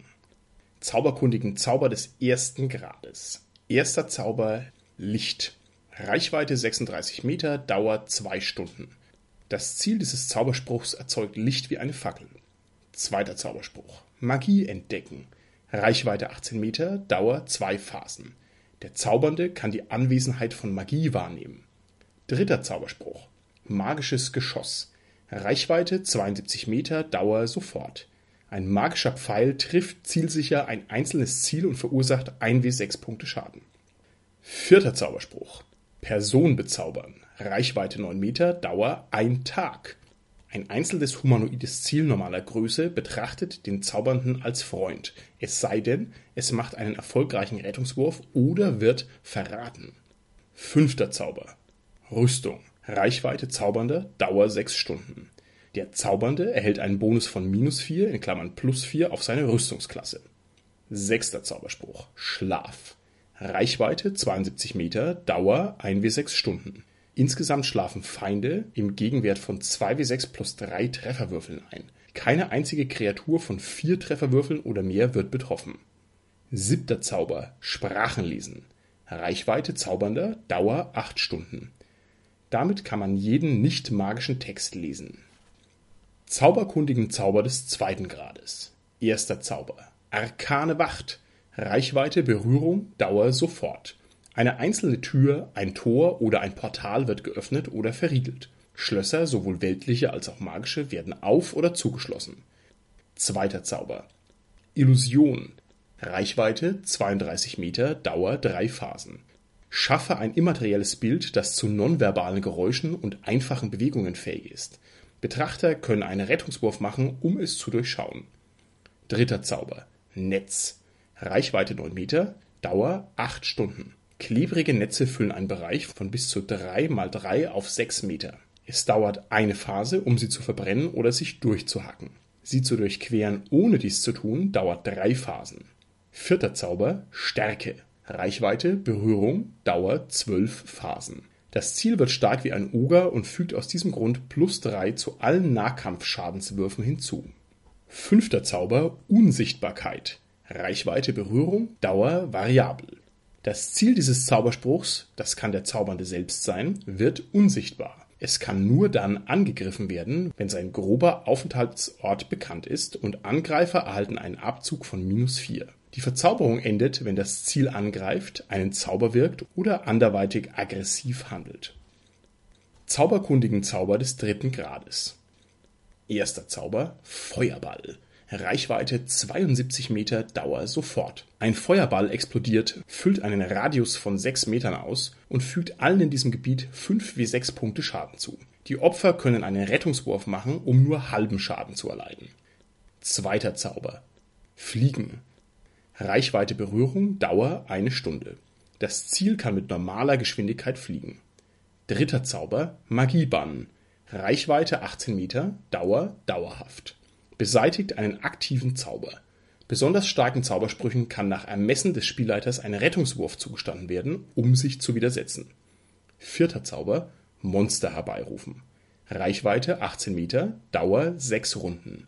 Zauberkundigen Zauber des ersten Grades. Erster Zauber Licht. Reichweite 36 Meter, Dauer 2 Stunden. Das Ziel dieses Zauberspruchs erzeugt Licht wie eine Fackel. Zweiter Zauberspruch. Magie entdecken. Reichweite 18 Meter, Dauer 2 Phasen. Der Zaubernde kann die Anwesenheit von Magie wahrnehmen. Dritter Zauberspruch. Magisches Geschoss. Reichweite 72 Meter, Dauer sofort. Ein magischer Pfeil trifft zielsicher ein einzelnes Ziel und verursacht 1w6 Punkte Schaden. Vierter Zauberspruch. Person bezaubern. Reichweite 9 Meter, Dauer 1 Tag. Ein einzelnes humanoides Ziel normaler Größe betrachtet den Zaubernden als Freund, es sei denn, es macht einen erfolgreichen Rettungswurf oder wird verraten. Fünfter Zauber. Rüstung. Reichweite Zaubernder, Dauer 6 Stunden. Der Zaubernde erhält einen Bonus von minus 4 in Klammern plus 4 auf seine Rüstungsklasse. Sechster Zauberspruch. Schlaf. Reichweite 72 Meter, Dauer 1w6 Stunden. Insgesamt schlafen Feinde im Gegenwert von 2w6 plus 3 Trefferwürfeln ein. Keine einzige Kreatur von 4 Trefferwürfeln oder mehr wird betroffen. Siebter Zauber. Sprachen lesen. Reichweite Zaubernder, Dauer 8 Stunden. Damit kann man jeden nicht magischen Text lesen Zauberkundigen Zauber des zweiten Grades. Erster Zauber. Arkane Wacht. Reichweite, Berührung, Dauer sofort. Eine einzelne Tür, ein Tor oder ein Portal wird geöffnet oder verriegelt. Schlösser, sowohl weltliche als auch magische, werden auf- oder zugeschlossen. Zweiter Zauber. Illusion. Reichweite 32 Meter, Dauer drei Phasen. Schaffe ein immaterielles Bild, das zu nonverbalen Geräuschen und einfachen Bewegungen fähig ist. Betrachter können einen Rettungswurf machen, um es zu durchschauen. Dritter Zauber. Netz. Reichweite 9 Meter, Dauer 8 Stunden. Klebrige Netze füllen einen Bereich von bis zu 3 mal 3 auf 6 Meter. Es dauert eine Phase, um sie zu verbrennen oder sich durchzuhacken. Sie zu durchqueren, ohne dies zu tun, dauert drei Phasen. Vierter Zauber Stärke. Reichweite, Berührung, Dauer 12 Phasen. Das Ziel wird stark wie ein Oger und fügt aus diesem Grund plus drei zu allen Nahkampfschadenswürfen hinzu. Fünfter Zauber Unsichtbarkeit. Reichweite Berührung, Dauer variabel. Das Ziel dieses Zauberspruchs, das kann der Zaubernde selbst sein, wird unsichtbar. Es kann nur dann angegriffen werden, wenn sein grober Aufenthaltsort bekannt ist und Angreifer erhalten einen Abzug von minus vier. Die Verzauberung endet, wenn das Ziel angreift, einen Zauber wirkt oder anderweitig aggressiv handelt. Zauberkundigen Zauber des dritten Grades. Erster Zauber Feuerball. Reichweite 72 Meter, Dauer sofort. Ein Feuerball explodiert, füllt einen Radius von 6 Metern aus und fügt allen in diesem Gebiet 5 wie 6 Punkte Schaden zu. Die Opfer können einen Rettungswurf machen, um nur halben Schaden zu erleiden. Zweiter Zauber Fliegen. Reichweite Berührung, Dauer eine Stunde. Das Ziel kann mit normaler Geschwindigkeit fliegen. Dritter Zauber Magiebann. Reichweite 18 Meter, Dauer dauerhaft. Beseitigt einen aktiven Zauber. Besonders starken Zaubersprüchen kann nach Ermessen des Spielleiters ein Rettungswurf zugestanden werden, um sich zu widersetzen. Vierter Zauber Monster herbeirufen. Reichweite 18 Meter, Dauer 6 Runden.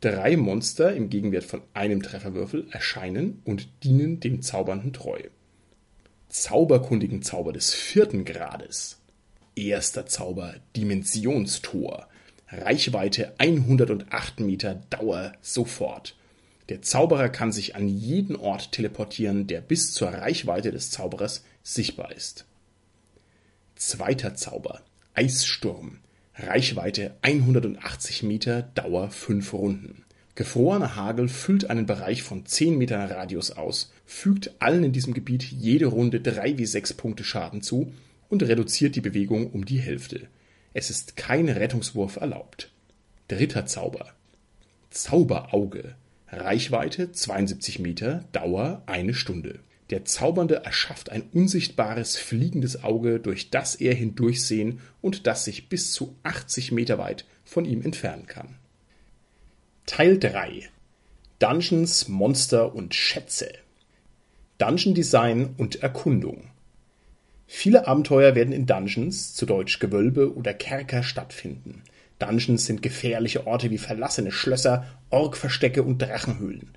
Drei Monster im Gegenwert von einem Trefferwürfel erscheinen und dienen dem Zaubernden treu. Zauberkundigen Zauber des vierten Grades. Erster Zauber Dimensionstor. Reichweite 108 Meter, Dauer sofort. Der Zauberer kann sich an jeden Ort teleportieren, der bis zur Reichweite des Zauberers sichtbar ist. Zweiter Zauber Eissturm. Reichweite 180 Meter, Dauer 5 Runden. Gefrorener Hagel füllt einen Bereich von 10 Metern Radius aus, fügt allen in diesem Gebiet jede Runde 3 wie 6 Punkte Schaden zu und reduziert die Bewegung um die Hälfte. Es ist kein Rettungswurf erlaubt. Dritter Zauber. Zauberauge. Reichweite 72 Meter, Dauer eine Stunde. Der Zaubernde erschafft ein unsichtbares fliegendes Auge, durch das er hindurchsehen und das sich bis zu 80 Meter weit von ihm entfernen kann. Teil 3 Dungeons, Monster und Schätze Dungeon Design und Erkundung Viele Abenteuer werden in Dungeons, zu Deutsch Gewölbe oder Kerker, stattfinden. Dungeons sind gefährliche Orte wie verlassene Schlösser, Orkverstecke und Drachenhöhlen.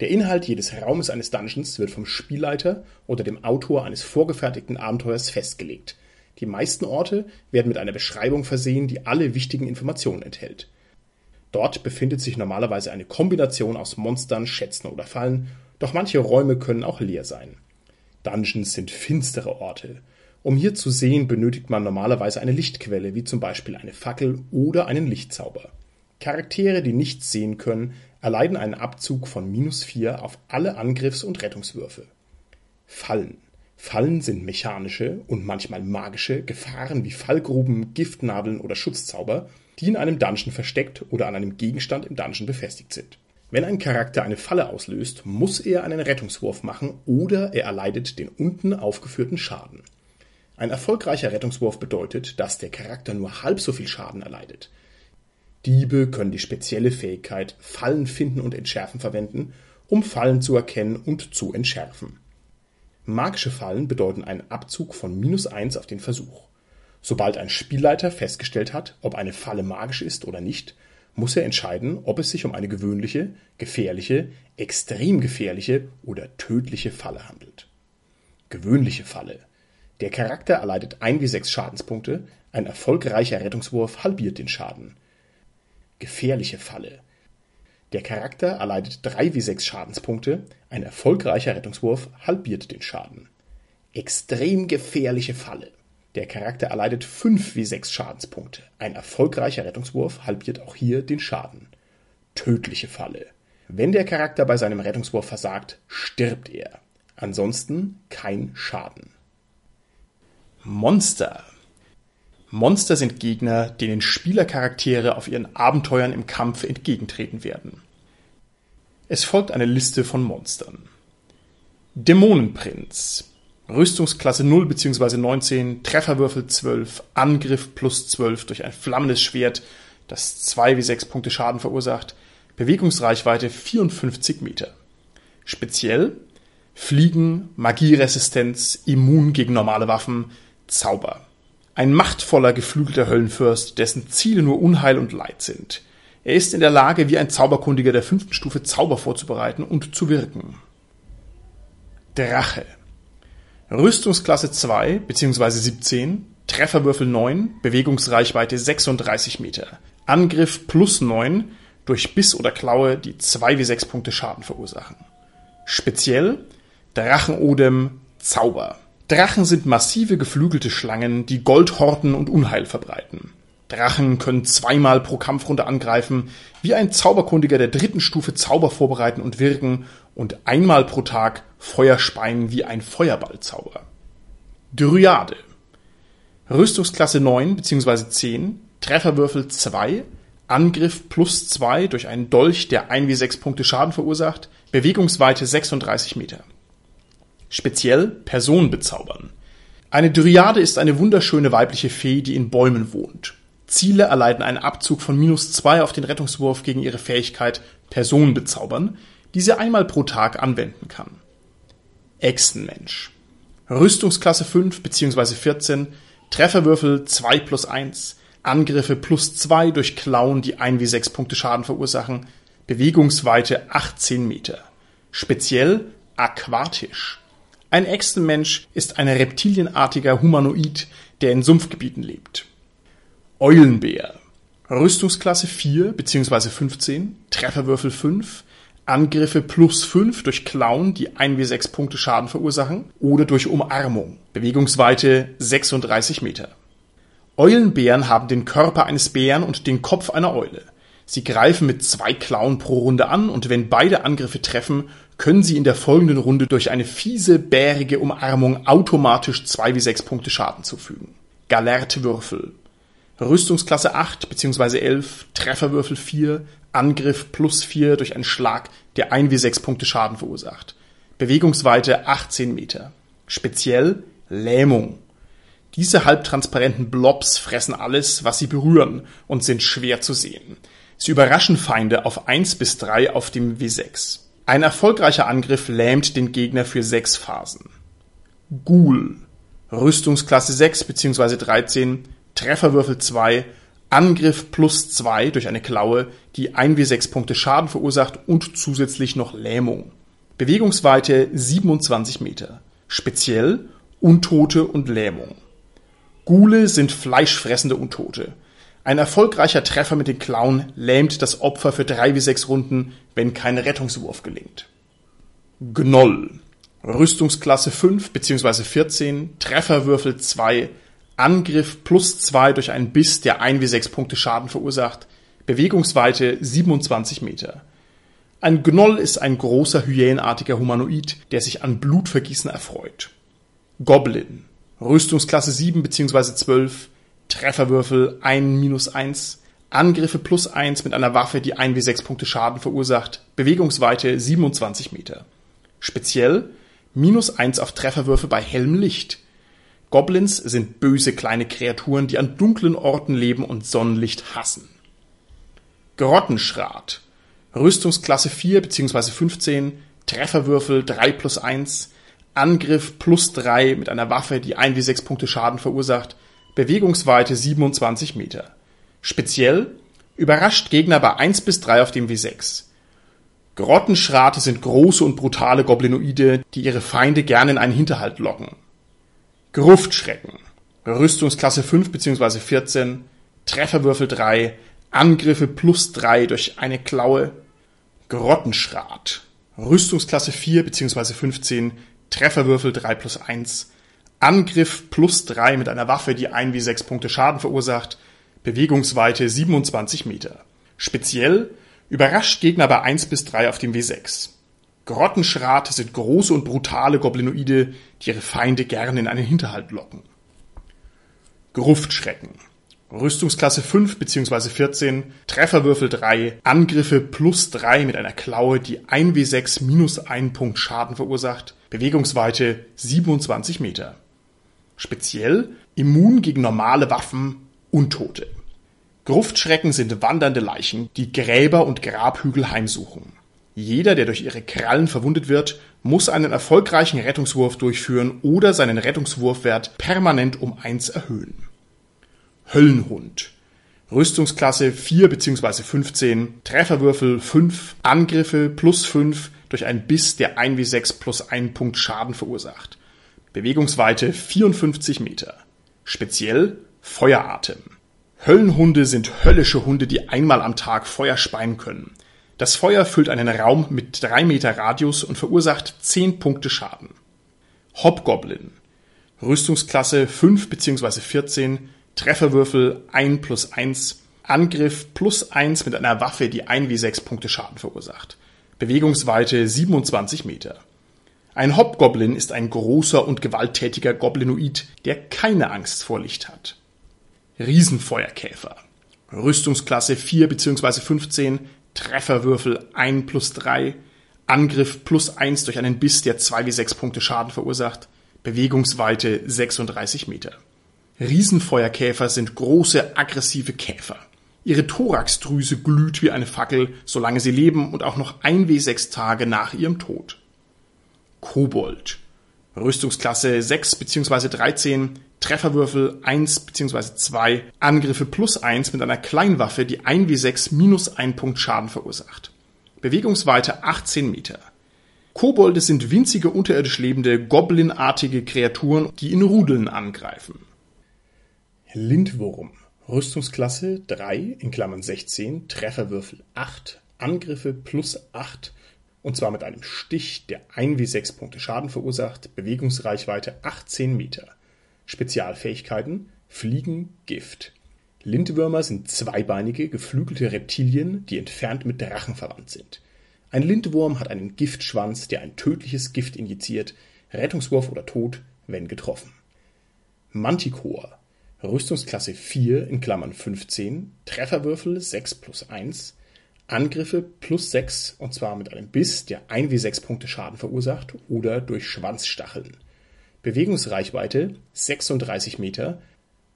Der Inhalt jedes Raumes eines Dungeons wird vom Spielleiter oder dem Autor eines vorgefertigten Abenteuers festgelegt. Die meisten Orte werden mit einer Beschreibung versehen, die alle wichtigen Informationen enthält. Dort befindet sich normalerweise eine Kombination aus Monstern, Schätzen oder Fallen, doch manche Räume können auch leer sein. Dungeons sind finstere Orte. Um hier zu sehen, benötigt man normalerweise eine Lichtquelle, wie zum Beispiel eine Fackel oder einen Lichtzauber. Charaktere, die nichts sehen können, erleiden einen Abzug von minus vier auf alle Angriffs- und Rettungswürfe. Fallen. Fallen sind mechanische und manchmal magische Gefahren wie Fallgruben, Giftnadeln oder Schutzzauber, die in einem Dungeon versteckt oder an einem Gegenstand im Dungeon befestigt sind. Wenn ein Charakter eine Falle auslöst, muss er einen Rettungswurf machen oder er erleidet den unten aufgeführten Schaden. Ein erfolgreicher Rettungswurf bedeutet, dass der Charakter nur halb so viel Schaden erleidet. Diebe können die spezielle Fähigkeit Fallen finden und entschärfen verwenden, um Fallen zu erkennen und zu entschärfen. Magische Fallen bedeuten einen Abzug von minus eins auf den Versuch. Sobald ein Spielleiter festgestellt hat, ob eine Falle magisch ist oder nicht, muss er entscheiden, ob es sich um eine gewöhnliche, gefährliche, extrem gefährliche oder tödliche Falle handelt. Gewöhnliche Falle. Der Charakter erleidet ein wie sechs Schadenspunkte, ein erfolgreicher Rettungswurf halbiert den Schaden Gefährliche Falle. Der Charakter erleidet drei wie sechs Schadenspunkte, ein erfolgreicher Rettungswurf halbiert den Schaden. Extrem gefährliche Falle. Der Charakter erleidet fünf wie sechs Schadenspunkte, ein erfolgreicher Rettungswurf halbiert auch hier den Schaden. Tödliche Falle. Wenn der Charakter bei seinem Rettungswurf versagt, stirbt er. Ansonsten kein Schaden. Monster Monster sind Gegner, denen Spielercharaktere auf ihren Abenteuern im Kampf entgegentreten werden. Es folgt eine Liste von Monstern. Dämonenprinz. Rüstungsklasse 0 bzw. 19, Trefferwürfel 12, Angriff plus 12 durch ein flammendes Schwert, das 2 wie 6 Punkte Schaden verursacht, Bewegungsreichweite 54 Meter. Speziell Fliegen, Magieresistenz, immun gegen normale Waffen, Zauber. Ein machtvoller, geflügelter Höllenfürst, dessen Ziele nur Unheil und Leid sind. Er ist in der Lage, wie ein Zauberkundiger der fünften Stufe Zauber vorzubereiten und zu wirken. Drache. Rüstungsklasse 2 bzw. 17, Trefferwürfel 9, Bewegungsreichweite 36 Meter. Angriff plus 9 durch Biss oder Klaue, die 2 wie 6 Punkte Schaden verursachen. Speziell Drachenodem Zauber. Drachen sind massive geflügelte Schlangen, die Gold horten und Unheil verbreiten. Drachen können zweimal pro Kampfrunde angreifen, wie ein Zauberkundiger der dritten Stufe Zauber vorbereiten und wirken und einmal pro Tag Feuer speien wie ein Feuerballzauber. Dryade. Rüstungsklasse 9 bzw. 10, Trefferwürfel 2, Angriff plus 2 durch einen Dolch, der 1 wie 6 Punkte Schaden verursacht, Bewegungsweite 36 Meter. Speziell Personen bezaubern. Eine Dryade ist eine wunderschöne weibliche Fee, die in Bäumen wohnt. Ziele erleiden einen Abzug von minus zwei auf den Rettungswurf gegen ihre Fähigkeit Personen bezaubern, die sie einmal pro Tag anwenden kann. Echsenmensch. Rüstungsklasse 5 bzw. 14, Trefferwürfel 2 plus 1, Angriffe plus 2 durch Klauen, die 1 wie 6 Punkte Schaden verursachen, Bewegungsweite 18 Meter. Speziell aquatisch. Ein Echsenmensch ist ein reptilienartiger Humanoid, der in Sumpfgebieten lebt. Eulenbär. Rüstungsklasse 4 bzw. 15, Trefferwürfel 5, Angriffe plus 5 durch Klauen, die 1 wie 6 Punkte Schaden verursachen, oder durch Umarmung. Bewegungsweite 36 Meter. Eulenbären haben den Körper eines Bären und den Kopf einer Eule. Sie greifen mit zwei Klauen pro Runde an und wenn beide Angriffe treffen, können Sie in der folgenden Runde durch eine fiese, bärige Umarmung automatisch zwei wie sechs Punkte Schaden zufügen. Galertwürfel. Rüstungsklasse 8 bzw. 11, Trefferwürfel 4, Angriff plus 4 durch einen Schlag, der ein wie sechs Punkte Schaden verursacht. Bewegungsweite 18 Meter. Speziell Lähmung. Diese halbtransparenten Blobs fressen alles, was sie berühren und sind schwer zu sehen. Sie überraschen Feinde auf 1 bis 3 auf dem W6. Ein erfolgreicher Angriff lähmt den Gegner für sechs Phasen. Ghoul. Rüstungsklasse 6 bzw. 13, Trefferwürfel 2, Angriff plus 2 durch eine Klaue, die 1w6 Punkte Schaden verursacht und zusätzlich noch Lähmung. Bewegungsweite 27 Meter. Speziell Untote und Lähmung. Gule sind fleischfressende Untote. Ein erfolgreicher Treffer mit den Klauen lähmt das Opfer für 3 wie 6 Runden, wenn kein Rettungswurf gelingt. Gnoll. Rüstungsklasse 5 bzw. 14, Trefferwürfel 2, Angriff plus 2 durch einen Biss, der 1 wie 6 Punkte Schaden verursacht, Bewegungsweite 27 Meter. Ein Gnoll ist ein großer hyänenartiger Humanoid, der sich an Blutvergießen erfreut. Goblin. Rüstungsklasse 7 bzw. 12, Trefferwürfel 1 minus 1, Angriffe plus 1 mit einer Waffe, die 1 wie 6 Punkte Schaden verursacht, Bewegungsweite 27 Meter. Speziell minus 1 auf Trefferwürfe bei hellem Licht. Goblins sind böse kleine Kreaturen, die an dunklen Orten leben und Sonnenlicht hassen. Grottenschrat. Rüstungsklasse 4 bzw. 15, Trefferwürfel 3 plus 1, Angriff plus 3 mit einer Waffe, die 1 wie 6 Punkte Schaden verursacht, Bewegungsweite 27 Meter. Speziell überrascht Gegner bei 1 bis 3 auf dem W6. Grottenschrate sind große und brutale Goblinoide, die ihre Feinde gerne in einen Hinterhalt locken. Gruftschrecken. Rüstungsklasse 5 bzw. 14, Trefferwürfel 3, Angriffe plus 3 durch eine Klaue. Grottenschrat. Rüstungsklasse 4 bzw. 15, Trefferwürfel 3 plus 1, Angriff plus 3 mit einer Waffe, die 1 wie 6 Punkte Schaden verursacht, Bewegungsweite 27 Meter. Speziell überrascht Gegner bei 1 bis 3 auf dem W6. Grottenschrate sind große und brutale Goblinoide, die ihre Feinde gerne in einen Hinterhalt locken. Gruftschrecken. Rüstungsklasse 5 bzw. 14, Trefferwürfel 3, Angriffe plus 3 mit einer Klaue, die 1w6 minus 1 Punkt Schaden verursacht, Bewegungsweite 27 Meter. Speziell immun gegen normale Waffen, Untote. Gruftschrecken sind wandernde Leichen, die Gräber und Grabhügel heimsuchen. Jeder, der durch ihre Krallen verwundet wird, muss einen erfolgreichen Rettungswurf durchführen oder seinen Rettungswurfwert permanent um eins erhöhen. Höllenhund. Rüstungsklasse 4 bzw. 15, Trefferwürfel 5, Angriffe plus 5 durch einen Biss, der 1 wie 6 plus 1 Punkt Schaden verursacht. Bewegungsweite 54 Meter. Speziell Feueratem. Höllenhunde sind höllische Hunde, die einmal am Tag Feuer speien können. Das Feuer füllt einen Raum mit drei Meter Radius und verursacht zehn Punkte Schaden. Hobgoblin. Rüstungsklasse 5 bzw. 14, Trefferwürfel 1 plus 1, Angriff plus 1 mit einer Waffe, die 1 wie 6 Punkte Schaden verursacht. Bewegungsweite 27 Meter. Ein Hobgoblin ist ein großer und gewalttätiger Goblinoid, der keine Angst vor Licht hat. Riesenfeuerkäfer. Rüstungsklasse 4 bzw. 15, Trefferwürfel 1 plus 3, Angriff plus 1 durch einen Biss, der 2 wie 6 Punkte Schaden verursacht, Bewegungsweite 36 Meter. Riesenfeuerkäfer sind große, aggressive Käfer. Ihre Thoraxdrüse glüht wie eine Fackel, solange sie leben und auch noch 1 wie 6 Tage nach ihrem Tod. Kobold. Rüstungsklasse 6 bzw. 13, Trefferwürfel 1 bzw. 2, Angriffe plus 1 mit einer Kleinwaffe, die 1 wie 6 minus 1 Punkt Schaden verursacht. Bewegungsweite 18 Meter. Kobolde sind winzige unterirdisch lebende, goblinartige Kreaturen, die in Rudeln angreifen. Lindwurm. Rüstungsklasse 3 in Klammern 16, Trefferwürfel 8, Angriffe plus 8 und zwar mit einem Stich, der 1 wie 6 Punkte Schaden verursacht, Bewegungsreichweite 18 Meter. Spezialfähigkeiten Fliegen, Gift. Lindwürmer sind zweibeinige, geflügelte Reptilien, die entfernt mit Drachen verwandt sind. Ein Lindwurm hat einen Giftschwanz, der ein tödliches Gift injiziert, Rettungswurf oder Tod, wenn getroffen. Manticore. Rüstungsklasse 4 in Klammern 15, Trefferwürfel 6 plus 1, Angriffe plus 6 und zwar mit einem Biss, der 1 wie 6 Punkte Schaden verursacht oder durch Schwanzstacheln. Bewegungsreichweite 36 Meter,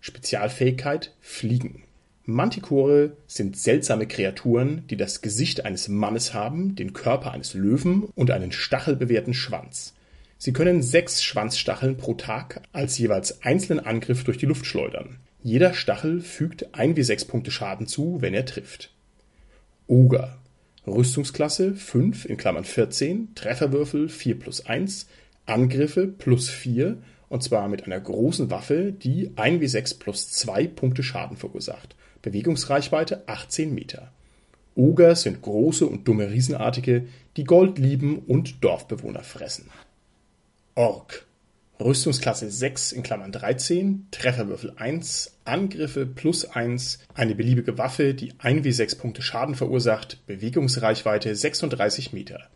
Spezialfähigkeit Fliegen. Manticore sind seltsame Kreaturen, die das Gesicht eines Mannes haben, den Körper eines Löwen und einen stachelbewehrten Schwanz. Sie können sechs Schwanzstacheln pro Tag als jeweils einzelnen Angriff durch die Luft schleudern. Jeder Stachel fügt 1 wie 6 Punkte Schaden zu, wenn er trifft. Oger. Rüstungsklasse 5 in Klammern (14), Trefferwürfel 4 plus 1, Angriffe plus 4 und zwar mit einer großen Waffe, die 1 wie 6 plus 2 Punkte Schaden verursacht. Bewegungsreichweite 18 Meter. Oger sind große und dumme Riesenartige, die Gold lieben und Dorfbewohner fressen. Ork. Rüstungsklasse 6 in Klammern (13), Trefferwürfel 1, Angriffe plus 1, eine beliebige Waffe, die 1 wie 6 Punkte Schaden verursacht, Bewegungsreichweite 36 Meter.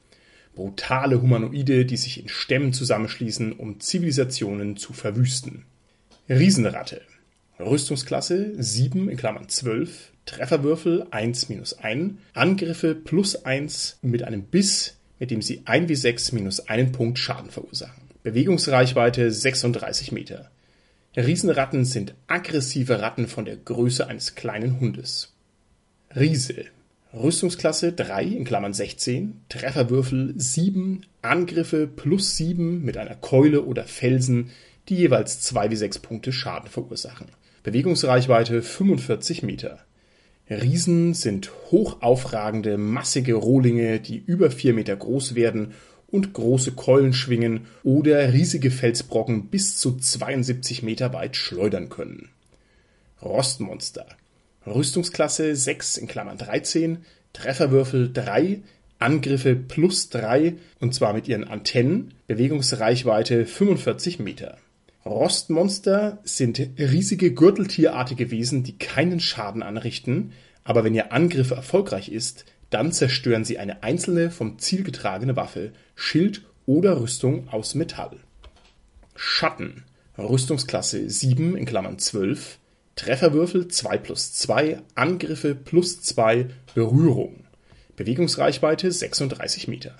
Brutale Humanoide, die sich in Stämmen zusammenschließen, um Zivilisationen zu verwüsten. Riesenratte. Rüstungsklasse 7 in Klammern (12), Trefferwürfel 1 minus 1, Angriffe plus 1 mit einem Biss, mit dem sie 1 wie 6 minus einen Punkt Schaden verursachen. Bewegungsreichweite 36 Meter. Riesenratten sind aggressive Ratten von der Größe eines kleinen Hundes. Riese. Rüstungsklasse 3 in Klammern (16), Trefferwürfel 7, Angriffe plus 7 mit einer Keule oder Felsen, die jeweils 2 wie 6 Punkte Schaden verursachen. Bewegungsreichweite 45 Meter. Riesen sind hochaufragende, massige Rohlinge, die über 4 Meter groß werden und große Keulen schwingen oder riesige Felsbrocken bis zu 72 Meter weit schleudern können. Rostmonster. Rüstungsklasse 6 in Klammern (13), Trefferwürfel 3, Angriffe plus 3 und zwar mit ihren Antennen, Bewegungsreichweite 45 Meter. Rostmonster sind riesige gürteltierartige Wesen, die keinen Schaden anrichten, aber wenn ihr Angriff erfolgreich ist, dann zerstören sie eine einzelne vom Ziel getragene Waffe, Schild oder Rüstung aus Metall. Schatten. Rüstungsklasse 7 in Klammern (12), Trefferwürfel 2 plus 2, Angriffe plus 2, Berührung. Bewegungsreichweite 36 Meter.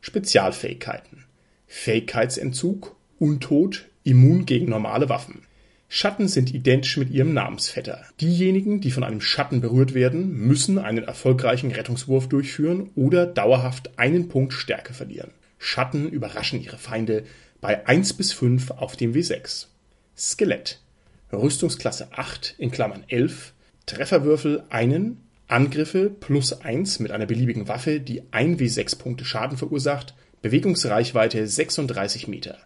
Spezialfähigkeiten. Fähigkeitsentzug, Untot, immun gegen normale Waffen. Schatten sind identisch mit ihrem Namensvetter. Diejenigen, die von einem Schatten berührt werden, müssen einen erfolgreichen Rettungswurf durchführen oder dauerhaft einen Punkt Stärke verlieren. Schatten überraschen ihre Feinde bei 1 bis 5 auf dem W6. Skelett. Rüstungsklasse 8 in Klammern (11), Trefferwürfel einen, Angriffe plus 1 mit einer beliebigen Waffe, die 1 W6 Punkte Schaden verursacht, Bewegungsreichweite 36 Meter.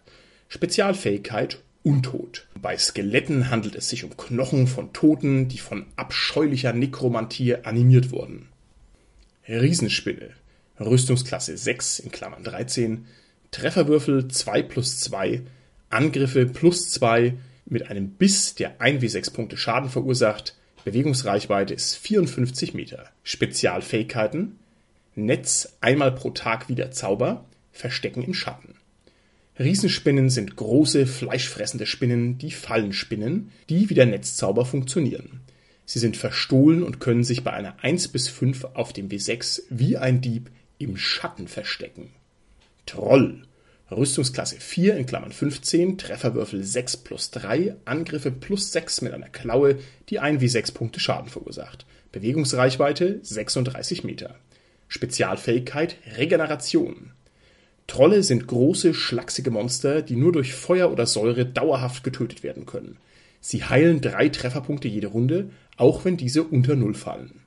Spezialfähigkeit Untot. Bei Skeletten handelt es sich um Knochen von Toten, die von abscheulicher Nekromantie animiert wurden. Riesenspinne. Rüstungsklasse 6 in Klammern (13), Trefferwürfel 2 plus 2, Angriffe plus 2 mit einem Biss, der 1 wie 6 Punkte Schaden verursacht, Bewegungsreichweite ist 54 Meter. Spezialfähigkeiten Netz einmal pro Tag wieder Zauber, Verstecken im Schatten. Riesenspinnen sind große, fleischfressende Spinnen, die Fallen spinnen, die wie der Netzzauber funktionieren. Sie sind verstohlen und können sich bei einer 1 bis 5 auf dem W6 wie ein Dieb im Schatten verstecken. Troll. Rüstungsklasse 4 in Klammern (15), Trefferwürfel 6 plus 3, Angriffe plus 6 mit einer Klaue, die 1 wie 6 Punkte Schaden verursacht. Bewegungsreichweite 36 Meter. Spezialfähigkeit Regeneration. Trolle sind große, schlachsige Monster, die nur durch Feuer oder Säure dauerhaft getötet werden können. Sie heilen drei Trefferpunkte jede Runde, auch wenn diese unter Null fallen.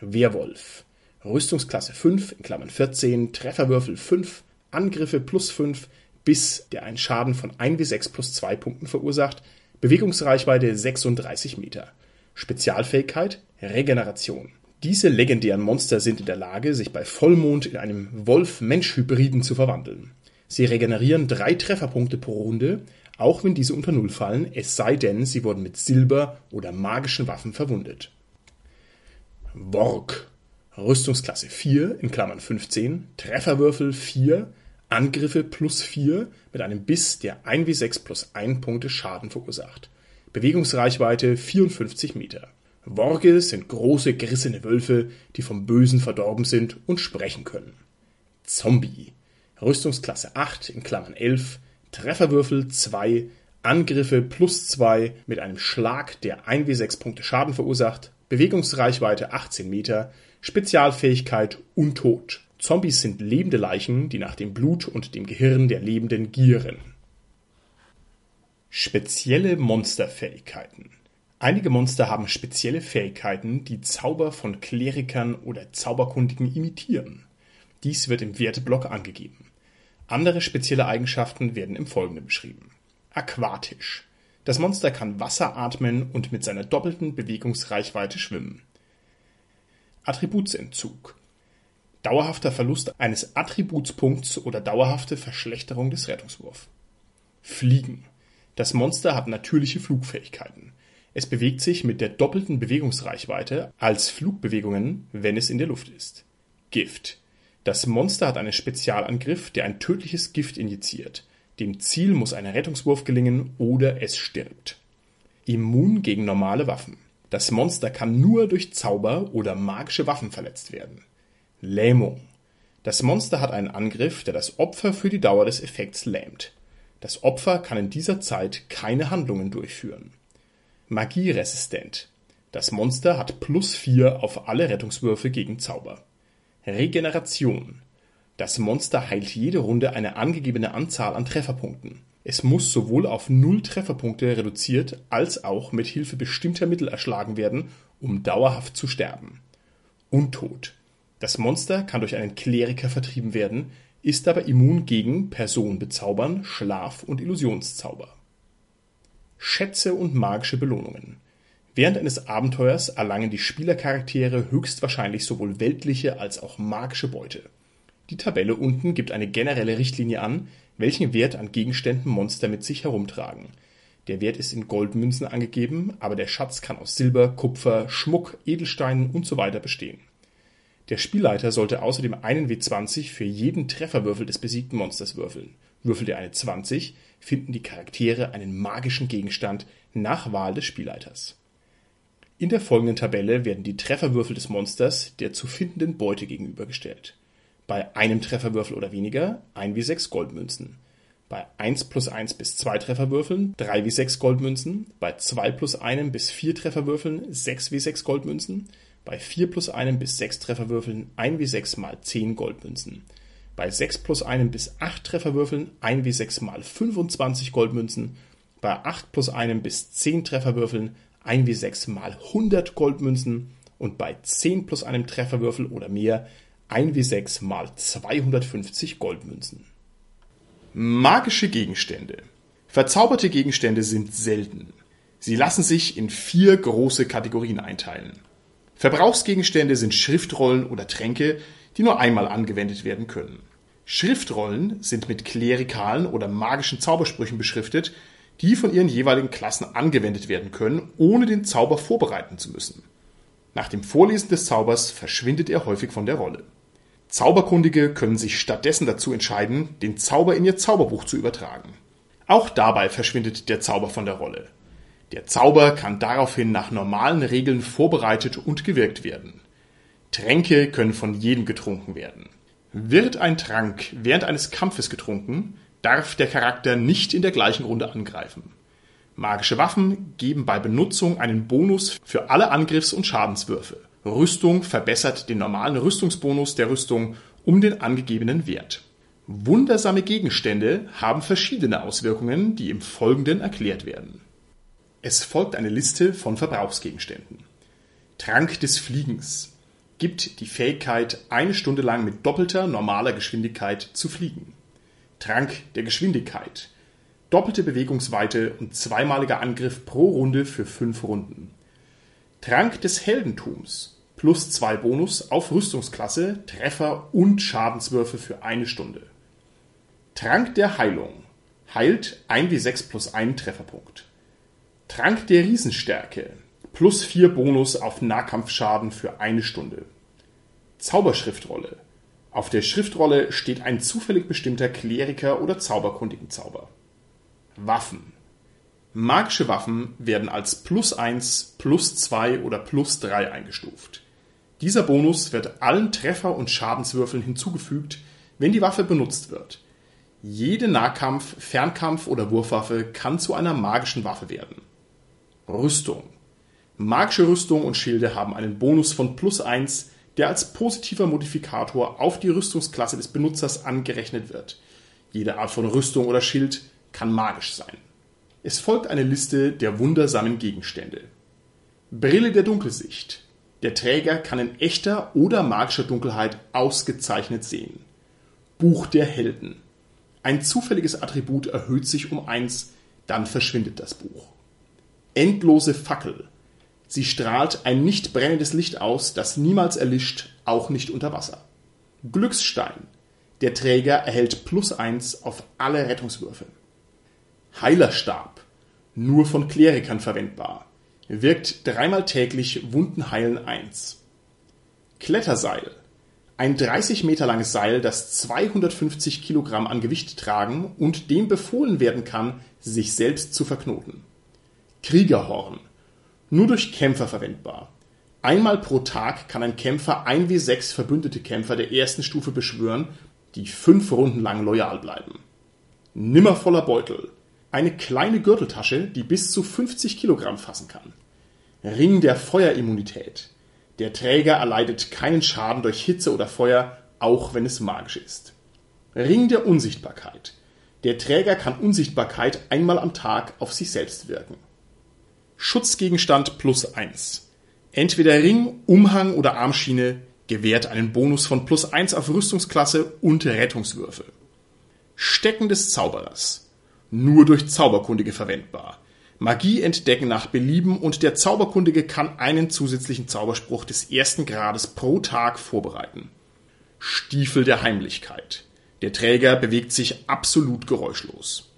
Werwolf. Rüstungsklasse 5 in Klammern (14), Trefferwürfel 5, Angriffe plus 5, Biss, der einen Schaden von 1 wie 6 plus 2 Punkten verursacht, Bewegungsreichweite 36 Meter. Spezialfähigkeit Regeneration. Diese legendären Monster sind in der Lage, sich bei Vollmond in einem Wolf-Mensch-Hybriden zu verwandeln. Sie regenerieren drei Trefferpunkte pro Runde, auch wenn diese unter Null fallen, es sei denn, sie wurden mit Silber oder magischen Waffen verwundet. Worg. Rüstungsklasse 4 in Klammern (15), Trefferwürfel 4, Angriffe plus 4 mit einem Biss, der 1 wie 6 plus 1 Punkte Schaden verursacht. Bewegungsreichweite 54 Meter. Worge sind große, gerissene Wölfe, die vom Bösen verdorben sind und sprechen können. Zombie. Rüstungsklasse 8 in Klammern (11), Trefferwürfel 2, Angriffe plus 2 mit einem Schlag, der 1 wie 6 Punkte Schaden verursacht, Bewegungsreichweite 18 Meter, Spezialfähigkeit Untot. Zombies sind lebende Leichen, die nach dem Blut und dem Gehirn der Lebenden gieren. Spezielle Monsterfähigkeiten Einige Monster haben spezielle Fähigkeiten, die Zauber von Klerikern oder Zauberkundigen imitieren. Dies wird im Werteblock angegeben. Andere spezielle Eigenschaften werden im Folgenden beschrieben. Aquatisch. Das Monster kann Wasser atmen und mit seiner doppelten Bewegungsreichweite schwimmen. Attributsentzug. Dauerhafter Verlust eines Attributspunkts oder dauerhafte Verschlechterung des Rettungswurf. Fliegen. Das Monster hat natürliche Flugfähigkeiten. Es bewegt sich mit der doppelten Bewegungsreichweite als Flugbewegungen, wenn es in der Luft ist. Gift. Das Monster hat einen Spezialangriff, der ein tödliches Gift injiziert. Dem Ziel muss ein Rettungswurf gelingen oder es stirbt. Immun gegen normale Waffen. Das Monster kann nur durch Zauber oder magische Waffen verletzt werden. Lähmung. Das Monster hat einen Angriff, der das Opfer für die Dauer des Effekts lähmt. Das Opfer kann in dieser Zeit keine Handlungen durchführen. Magieresistent. Das Monster hat plus vier auf alle Rettungswürfe gegen Zauber. Regeneration. Das Monster heilt jede Runde eine angegebene Anzahl an Trefferpunkten. Es muss sowohl auf null Trefferpunkte reduziert als auch mit Hilfe bestimmter Mittel erschlagen werden, um dauerhaft zu sterben. Untot. Das Monster kann durch einen Kleriker vertrieben werden, ist aber immun gegen Person bezaubern, Schlaf und Illusionszauber. Schätze und magische Belohnungen. Während eines Abenteuers erlangen die Spielercharaktere höchstwahrscheinlich sowohl weltliche als auch magische Beute. Die Tabelle unten gibt eine generelle Richtlinie an, welchen Wert an Gegenständen Monster mit sich herumtragen. Der Wert ist in Goldmünzen angegeben, aber der Schatz kann aus Silber, Kupfer, Schmuck, Edelsteinen usw. bestehen. Der Spielleiter sollte außerdem einen W20 für jeden Trefferwürfel des besiegten Monsters würfeln. Würfelt er eine 20, finden die Charaktere einen magischen Gegenstand nach Wahl des Spielleiters. In der folgenden Tabelle werden die Trefferwürfel des Monsters der zu findenden Beute gegenübergestellt. Bei einem Trefferwürfel oder weniger 1 wie 6 Goldmünzen. Bei 1 plus 1 bis 2 Trefferwürfeln 3 wie 6 Goldmünzen. Bei 2 plus 1 bis 4 Trefferwürfeln 6 wie 6 Goldmünzen. Bei 4 plus 1 bis 6 Trefferwürfeln 1 wie 6 mal 10 Goldmünzen bei 6 plus 1 bis 8 Trefferwürfeln 1 wie 6 mal 25 Goldmünzen, bei 8 plus 1 bis 10 Trefferwürfeln 1 wie 6 mal 100 Goldmünzen und bei 10 plus einem Trefferwürfel oder mehr 1 wie 6 mal 250 Goldmünzen. Magische Gegenstände. Verzauberte Gegenstände sind selten. Sie lassen sich in vier große Kategorien einteilen. Verbrauchsgegenstände sind Schriftrollen oder Tränke, die nur einmal angewendet werden können. Schriftrollen sind mit klerikalen oder magischen Zaubersprüchen beschriftet, die von ihren jeweiligen Klassen angewendet werden können, ohne den Zauber vorbereiten zu müssen. Nach dem Vorlesen des Zaubers verschwindet er häufig von der Rolle. Zauberkundige können sich stattdessen dazu entscheiden, den Zauber in ihr Zauberbuch zu übertragen. Auch dabei verschwindet der Zauber von der Rolle. Der Zauber kann daraufhin nach normalen Regeln vorbereitet und gewirkt werden. Tränke können von jedem getrunken werden. Wird ein Trank während eines Kampfes getrunken, darf der Charakter nicht in der gleichen Runde angreifen. Magische Waffen geben bei Benutzung einen Bonus für alle Angriffs- und Schadenswürfe. Rüstung verbessert den normalen Rüstungsbonus der Rüstung um den angegebenen Wert. Wundersame Gegenstände haben verschiedene Auswirkungen, die im Folgenden erklärt werden. Es folgt eine Liste von Verbrauchsgegenständen. Trank des Fliegens gibt die Fähigkeit, eine Stunde lang mit doppelter normaler Geschwindigkeit zu fliegen. Trank der Geschwindigkeit. Doppelte Bewegungsweite und zweimaliger Angriff pro Runde für fünf Runden. Trank des Heldentums. Plus zwei Bonus auf Rüstungsklasse, Treffer und Schadenswürfe für eine Stunde. Trank der Heilung. Heilt 1 wie 6 plus 1 Trefferpunkt. Trank der Riesenstärke plus 4 Bonus auf Nahkampfschaden für eine Stunde. Zauberschriftrolle. Auf der Schriftrolle steht ein zufällig bestimmter Kleriker oder zauberkundigen Zauber. Waffen. Magische Waffen werden als plus 1, plus 2 oder plus 3 eingestuft. Dieser Bonus wird allen Treffer- und Schadenswürfeln hinzugefügt, wenn die Waffe benutzt wird. Jede Nahkampf-, Fernkampf- oder Wurfwaffe kann zu einer magischen Waffe werden. Rüstung. Magische Rüstung und Schilde haben einen Bonus von plus 1, der als positiver Modifikator auf die Rüstungsklasse des Benutzers angerechnet wird. Jede Art von Rüstung oder Schild kann magisch sein. Es folgt eine Liste der wundersamen Gegenstände. Brille der Dunkelsicht. Der Träger kann in echter oder magischer Dunkelheit ausgezeichnet sehen. Buch der Helden. Ein zufälliges Attribut erhöht sich um eins, dann verschwindet das Buch. Endlose Fackel. Sie strahlt ein nicht brennendes Licht aus, das niemals erlischt, auch nicht unter Wasser. Glücksstein. Der Träger erhält plus eins auf alle Rettungswürfe. Heilerstab. Nur von Klerikern verwendbar. Wirkt dreimal täglich Wunden heilen eins. Kletterseil. Ein 30 Meter langes Seil, das 250 Kilogramm an Gewicht tragen und dem befohlen werden kann, sich selbst zu verknoten. Kriegerhorn nur durch Kämpfer verwendbar. Einmal pro Tag kann ein Kämpfer 1w6 verbündete Kämpfer der ersten Stufe beschwören, die fünf Runden lang loyal bleiben. Nimmervoller Beutel. Eine kleine Gürteltasche, die bis zu 50 Kilogramm fassen kann. Ring der Feuerimmunität. Der Träger erleidet keinen Schaden durch Hitze oder Feuer, auch wenn es magisch ist. Ring der Unsichtbarkeit. Der Träger kann Unsichtbarkeit einmal am Tag auf sich selbst wirken. Schutzgegenstand plus eins. Entweder Ring, Umhang oder Armschiene gewährt einen Bonus von plus eins auf Rüstungsklasse und Rettungswürfe. Stecken des Zauberers. Nur durch Zauberkundige verwendbar. Magie entdecken nach Belieben und der Zauberkundige kann einen zusätzlichen Zauberspruch des ersten Grades pro Tag vorbereiten. Stiefel der Heimlichkeit. Der Träger bewegt sich absolut geräuschlos.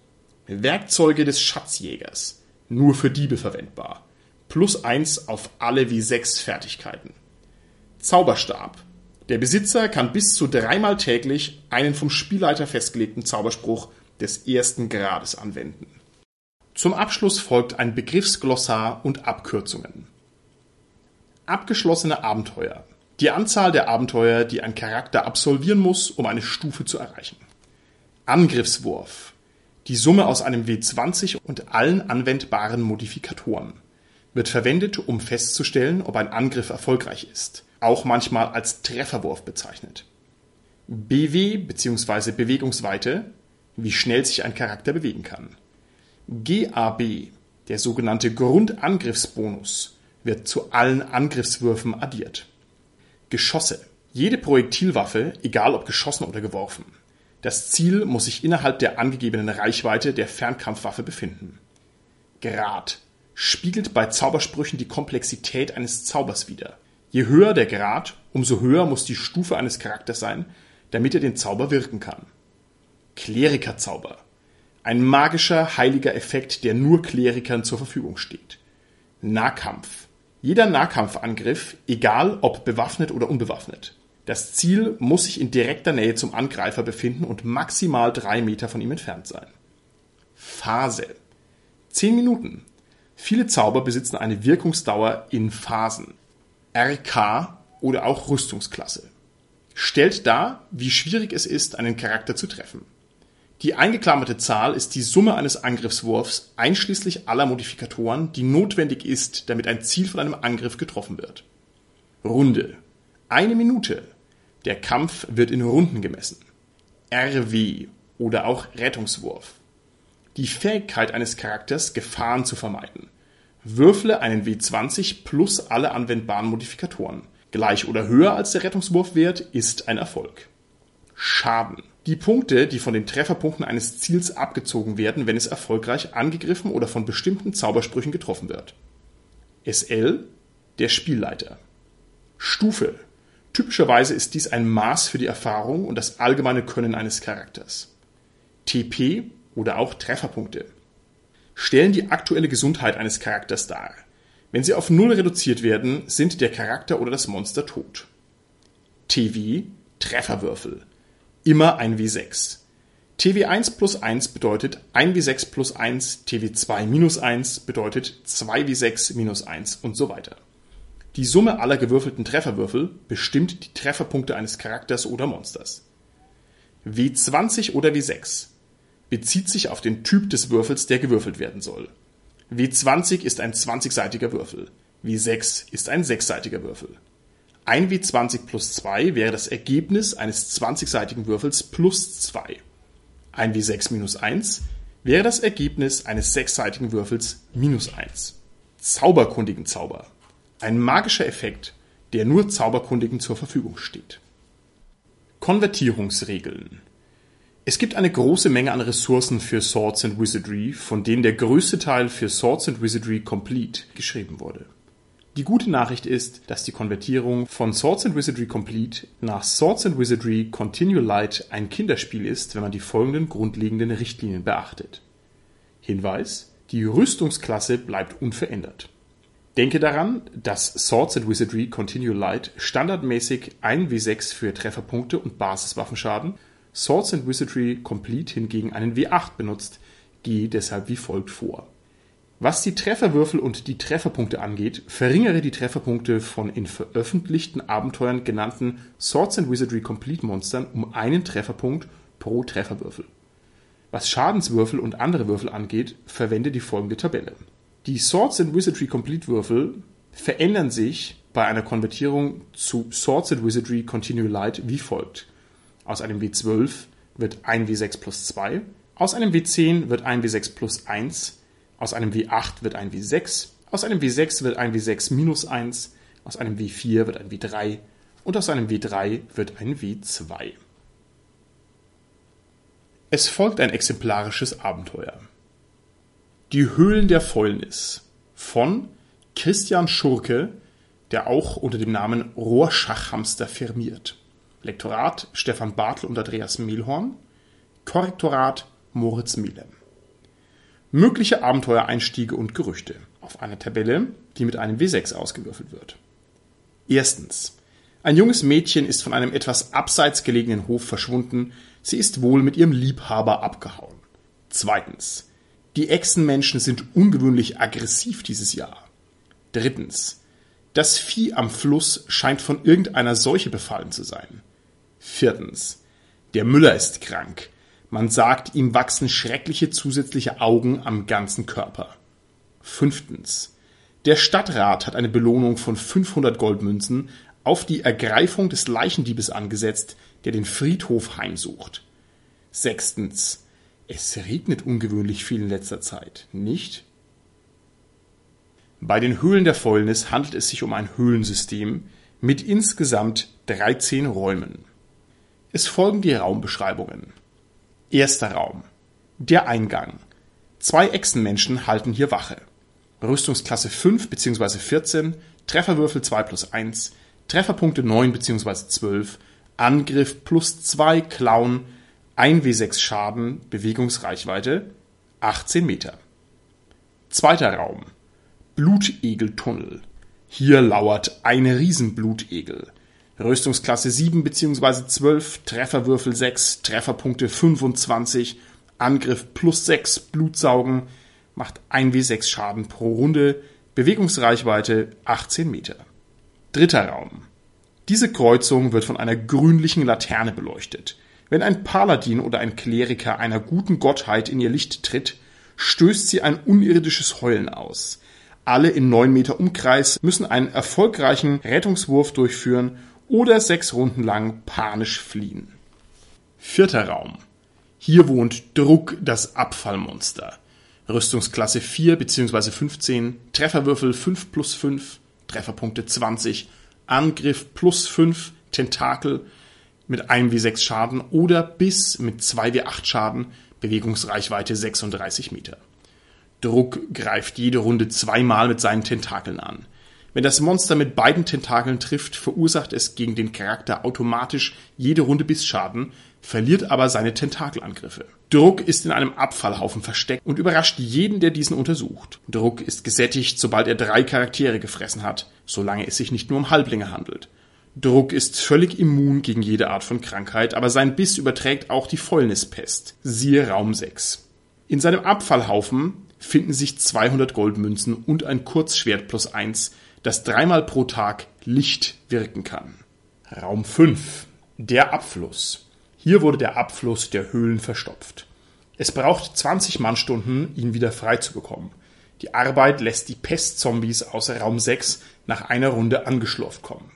Werkzeuge des Schatzjägers nur für Diebe verwendbar. Plus eins auf alle wie sechs Fertigkeiten. Zauberstab. Der Besitzer kann bis zu dreimal täglich einen vom Spielleiter festgelegten Zauberspruch des ersten Grades anwenden. Zum Abschluss folgt ein Begriffsglossar und Abkürzungen. Abgeschlossene Abenteuer. Die Anzahl der Abenteuer, die ein Charakter absolvieren muss, um eine Stufe zu erreichen. Angriffswurf die Summe aus einem W20 und allen anwendbaren Modifikatoren wird verwendet, um festzustellen, ob ein Angriff erfolgreich ist, auch manchmal als Trefferwurf bezeichnet. BW bzw. Bewegungsweite, wie schnell sich ein Charakter bewegen kann. GAB, der sogenannte Grundangriffsbonus, wird zu allen Angriffswürfen addiert. Geschosse. Jede Projektilwaffe, egal ob geschossen oder geworfen, das Ziel muss sich innerhalb der angegebenen Reichweite der Fernkampfwaffe befinden. Grad spiegelt bei Zaubersprüchen die Komplexität eines Zaubers wider. Je höher der Grad, umso höher muss die Stufe eines Charakters sein, damit er den Zauber wirken kann. Klerikerzauber. Ein magischer, heiliger Effekt, der nur Klerikern zur Verfügung steht. Nahkampf. Jeder Nahkampfangriff, egal ob bewaffnet oder unbewaffnet, das Ziel muss sich in direkter Nähe zum Angreifer befinden und maximal drei Meter von ihm entfernt sein. Phase. Zehn Minuten. Viele Zauber besitzen eine Wirkungsdauer in Phasen. RK oder auch Rüstungsklasse. Stellt dar, wie schwierig es ist, einen Charakter zu treffen. Die eingeklammerte Zahl ist die Summe eines Angriffswurfs einschließlich aller Modifikatoren, die notwendig ist, damit ein Ziel von einem Angriff getroffen wird. Runde. Eine Minute. Der Kampf wird in Runden gemessen. RW oder auch Rettungswurf. Die Fähigkeit eines Charakters, Gefahren zu vermeiden. Würfle einen W20 plus alle anwendbaren Modifikatoren. Gleich oder höher als der Rettungswurfwert ist ein Erfolg. Schaden. Die Punkte, die von den Trefferpunkten eines Ziels abgezogen werden, wenn es erfolgreich angegriffen oder von bestimmten Zaubersprüchen getroffen wird. SL. Der Spielleiter. Stufe. Typischerweise ist dies ein Maß für die Erfahrung und das allgemeine Können eines Charakters. TP oder auch Trefferpunkte stellen die aktuelle Gesundheit eines Charakters dar. Wenn sie auf Null reduziert werden, sind der Charakter oder das Monster tot. TW Trefferwürfel. Immer ein W6. TW1 plus 1 bedeutet 1W6 plus 1, TW2 minus 1 bedeutet 2W6 minus 1 und so weiter. Die Summe aller gewürfelten Trefferwürfel bestimmt die Trefferpunkte eines Charakters oder Monsters. W20 oder W6 bezieht sich auf den Typ des Würfels, der gewürfelt werden soll. W20 ist ein 20-seitiger Würfel. W6 ist ein 6-seitiger Würfel. Ein W20 plus 2 wäre das Ergebnis eines 20-seitigen Würfels plus 2. Ein W6 minus 1 wäre das Ergebnis eines 6-seitigen Würfels minus 1. Zauberkundigen Zauber Ein magischer Effekt, der nur Zauberkundigen zur Verfügung steht. Konvertierungsregeln. Es gibt eine große Menge an Ressourcen für Swords and Wizardry, von denen der größte Teil für Swords and Wizardry Complete geschrieben wurde. Die gute Nachricht ist, dass die Konvertierung von Swords and Wizardry Complete nach Swords and Wizardry Continue Light ein Kinderspiel ist, wenn man die folgenden grundlegenden Richtlinien beachtet. Hinweis: Die Rüstungsklasse bleibt unverändert. Denke daran, dass Swords and Wizardry Continue Light standardmäßig 1w6 für Trefferpunkte und Basiswaffenschaden, Swords and Wizardry Complete hingegen einen W8 benutzt, gehe deshalb wie folgt vor was die Trefferwürfel und die Trefferpunkte angeht, verringere die Trefferpunkte von in veröffentlichten Abenteuern genannten Swords and Wizardry Complete Monstern um einen Trefferpunkt pro Trefferwürfel. Was Schadenswürfel und andere Würfel angeht, verwende die folgende Tabelle. Die Swords and Wizardry Complete Würfel verändern sich bei einer Konvertierung zu Swords and Wizardry Continue Light wie folgt. Aus einem W12 wird ein W6 plus 2, aus einem W10 wird ein W6 plus 1, aus einem W8 wird ein W6, aus einem W6 wird ein W6 minus 1, aus einem W4 wird ein W3 und aus einem W3 wird ein W2. Es folgt ein exemplarisches Abenteuer. Die Höhlen der Fäulnis von Christian Schurke, der auch unter dem Namen Rohrschachhamster firmiert. Lektorat Stefan Bartel und Andreas Mehlhorn. Korrektorat Moritz Melem. Mögliche Abenteuereinstiege und Gerüchte auf einer Tabelle, die mit einem W6 ausgewürfelt wird. Erstens. Ein junges Mädchen ist von einem etwas abseits gelegenen Hof verschwunden. Sie ist wohl mit ihrem Liebhaber abgehauen. Zweitens. Die Echsenmenschen sind ungewöhnlich aggressiv dieses Jahr. Drittens. Das Vieh am Fluss scheint von irgendeiner Seuche befallen zu sein. Viertens. Der Müller ist krank. Man sagt, ihm wachsen schreckliche zusätzliche Augen am ganzen Körper. Fünftens. Der Stadtrat hat eine Belohnung von 500 Goldmünzen auf die Ergreifung des Leichendiebes angesetzt, der den Friedhof heimsucht. Sechstens. Es regnet ungewöhnlich viel in letzter Zeit, nicht? Bei den Höhlen der Fäulnis handelt es sich um ein Höhlensystem mit insgesamt 13 Räumen. Es folgen die Raumbeschreibungen. Erster Raum. Der Eingang. Zwei Echsenmenschen halten hier Wache. Rüstungsklasse 5 bzw. 14, Trefferwürfel 2 plus 1, Trefferpunkte 9 bzw. 12, Angriff plus 2, Klauen, 1w6 Schaden, Bewegungsreichweite 18 Meter. Zweiter Raum. Blutegeltunnel. Hier lauert ein Riesenblutegel. Rüstungsklasse 7 bzw. 12, Trefferwürfel 6, Trefferpunkte 25, Angriff plus 6, Blutsaugen, macht 1w6 Schaden pro Runde, Bewegungsreichweite 18 Meter. Dritter Raum. Diese Kreuzung wird von einer grünlichen Laterne beleuchtet. Wenn ein Paladin oder ein Kleriker einer guten Gottheit in ihr Licht tritt, stößt sie ein unirdisches Heulen aus. Alle in 9 Meter Umkreis müssen einen erfolgreichen Rettungswurf durchführen oder sechs Runden lang panisch fliehen. Vierter Raum. Hier wohnt Druck, das Abfallmonster. Rüstungsklasse 4 bzw. 15, Trefferwürfel 5 plus 5, Trefferpunkte 20, Angriff plus 5, Tentakel mit 1 wie 6 Schaden oder bis mit 2 wie 8 Schaden, Bewegungsreichweite 36 Meter. Druck greift jede Runde zweimal mit seinen Tentakeln an. Wenn das Monster mit beiden Tentakeln trifft, verursacht es gegen den Charakter automatisch jede Runde Bissschaden, verliert aber seine Tentakelangriffe. Druck ist in einem Abfallhaufen versteckt und überrascht jeden, der diesen untersucht. Druck ist gesättigt, sobald er drei Charaktere gefressen hat, solange es sich nicht nur um Halblinge handelt. Druck ist völlig immun gegen jede Art von Krankheit, aber sein Biss überträgt auch die Fäulnispest. Siehe Raum 6. In seinem Abfallhaufen finden sich 200 Goldmünzen und ein Kurzschwert plus 1, das dreimal pro Tag Licht wirken kann. Raum 5. Der Abfluss. Hier wurde der Abfluss der Höhlen verstopft. Es braucht 20 Mannstunden, ihn wieder frei zu bekommen. Die Arbeit lässt die Pestzombies aus Raum 6 nach einer Runde angeschlurft kommen.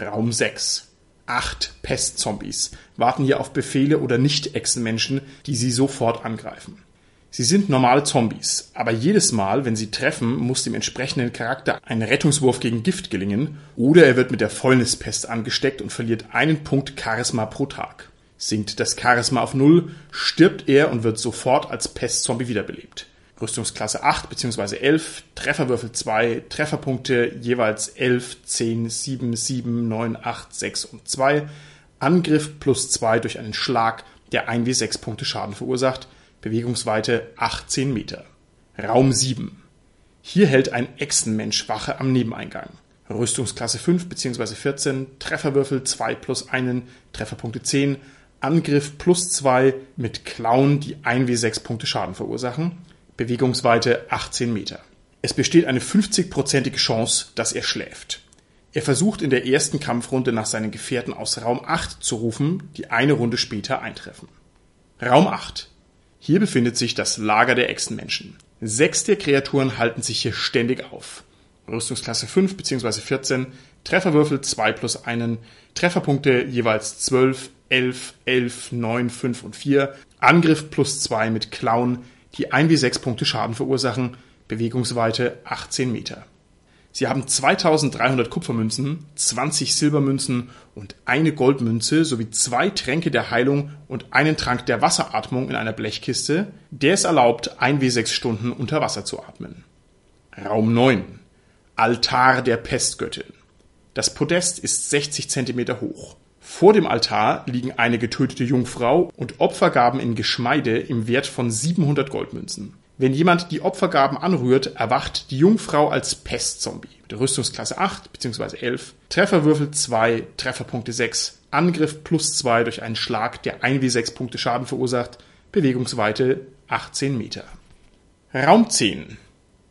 Raum 6. Acht Pestzombies warten hier auf Befehle oder Nicht-Echsenmenschen, die sie sofort angreifen. Sie sind normale Zombies, aber jedes Mal, wenn sie treffen, muss dem entsprechenden Charakter ein Rettungswurf gegen Gift gelingen oder er wird mit der Fäulnispest angesteckt und verliert einen Punkt Charisma pro Tag. Sinkt das Charisma auf Null, stirbt er und wird sofort als Pestzombie wiederbelebt. Rüstungsklasse 8 bzw. 11, Trefferwürfel 2, Trefferpunkte jeweils 11, 10, 7, 7, 9, 8, 6 und 2, Angriff plus 2 durch einen Schlag, der 1w6 Punkte Schaden verursacht, Bewegungsweite 18 Meter. Raum 7. Hier hält ein Echsenmensch Wache am Nebeneingang. Rüstungsklasse 5 bzw. 14, Trefferwürfel 2 plus 1, Trefferpunkte 10, Angriff plus 2 mit Klauen, die 1w6 Punkte Schaden verursachen, Bewegungsweite 18 Meter. Es besteht eine 50-prozentige Chance, dass er schläft. Er versucht in der ersten Kampfrunde nach seinen Gefährten aus Raum 8 zu rufen, die eine Runde später eintreffen. Raum 8. Hier befindet sich das Lager der Echsenmenschen. Sechs der Kreaturen halten sich hier ständig auf. Rüstungsklasse 5 bzw. 14, Trefferwürfel 2 plus 1, Trefferpunkte jeweils 12, 11, 11, 9, 5 und 4, Angriff plus 2 mit Klauen, die 1 wie 6 Punkte Schaden verursachen, Bewegungsweite 18 Meter. Sie haben 2300 Kupfermünzen, 20 Silbermünzen und eine Goldmünze sowie zwei Tränke der Heilung und einen Trank der Wasseratmung in einer Blechkiste, der es erlaubt, 1w6 Stunden unter Wasser zu atmen. Raum 9. Altar der Pestgöttin. Das Podest ist 60 cm hoch. Vor dem Altar liegen eine getötete Jungfrau und Opfergaben in Geschmeide im Wert von 700 Goldmünzen. Wenn jemand die Opfergaben anrührt, erwacht die Jungfrau als Pestzombie mit Rüstungsklasse 8 bzw. 11, Trefferwürfel 2, Trefferpunkte 6, Angriff plus 2 durch einen Schlag, der 1w6 Punkte Schaden verursacht, Bewegungsweite 18 Meter. Raum 10.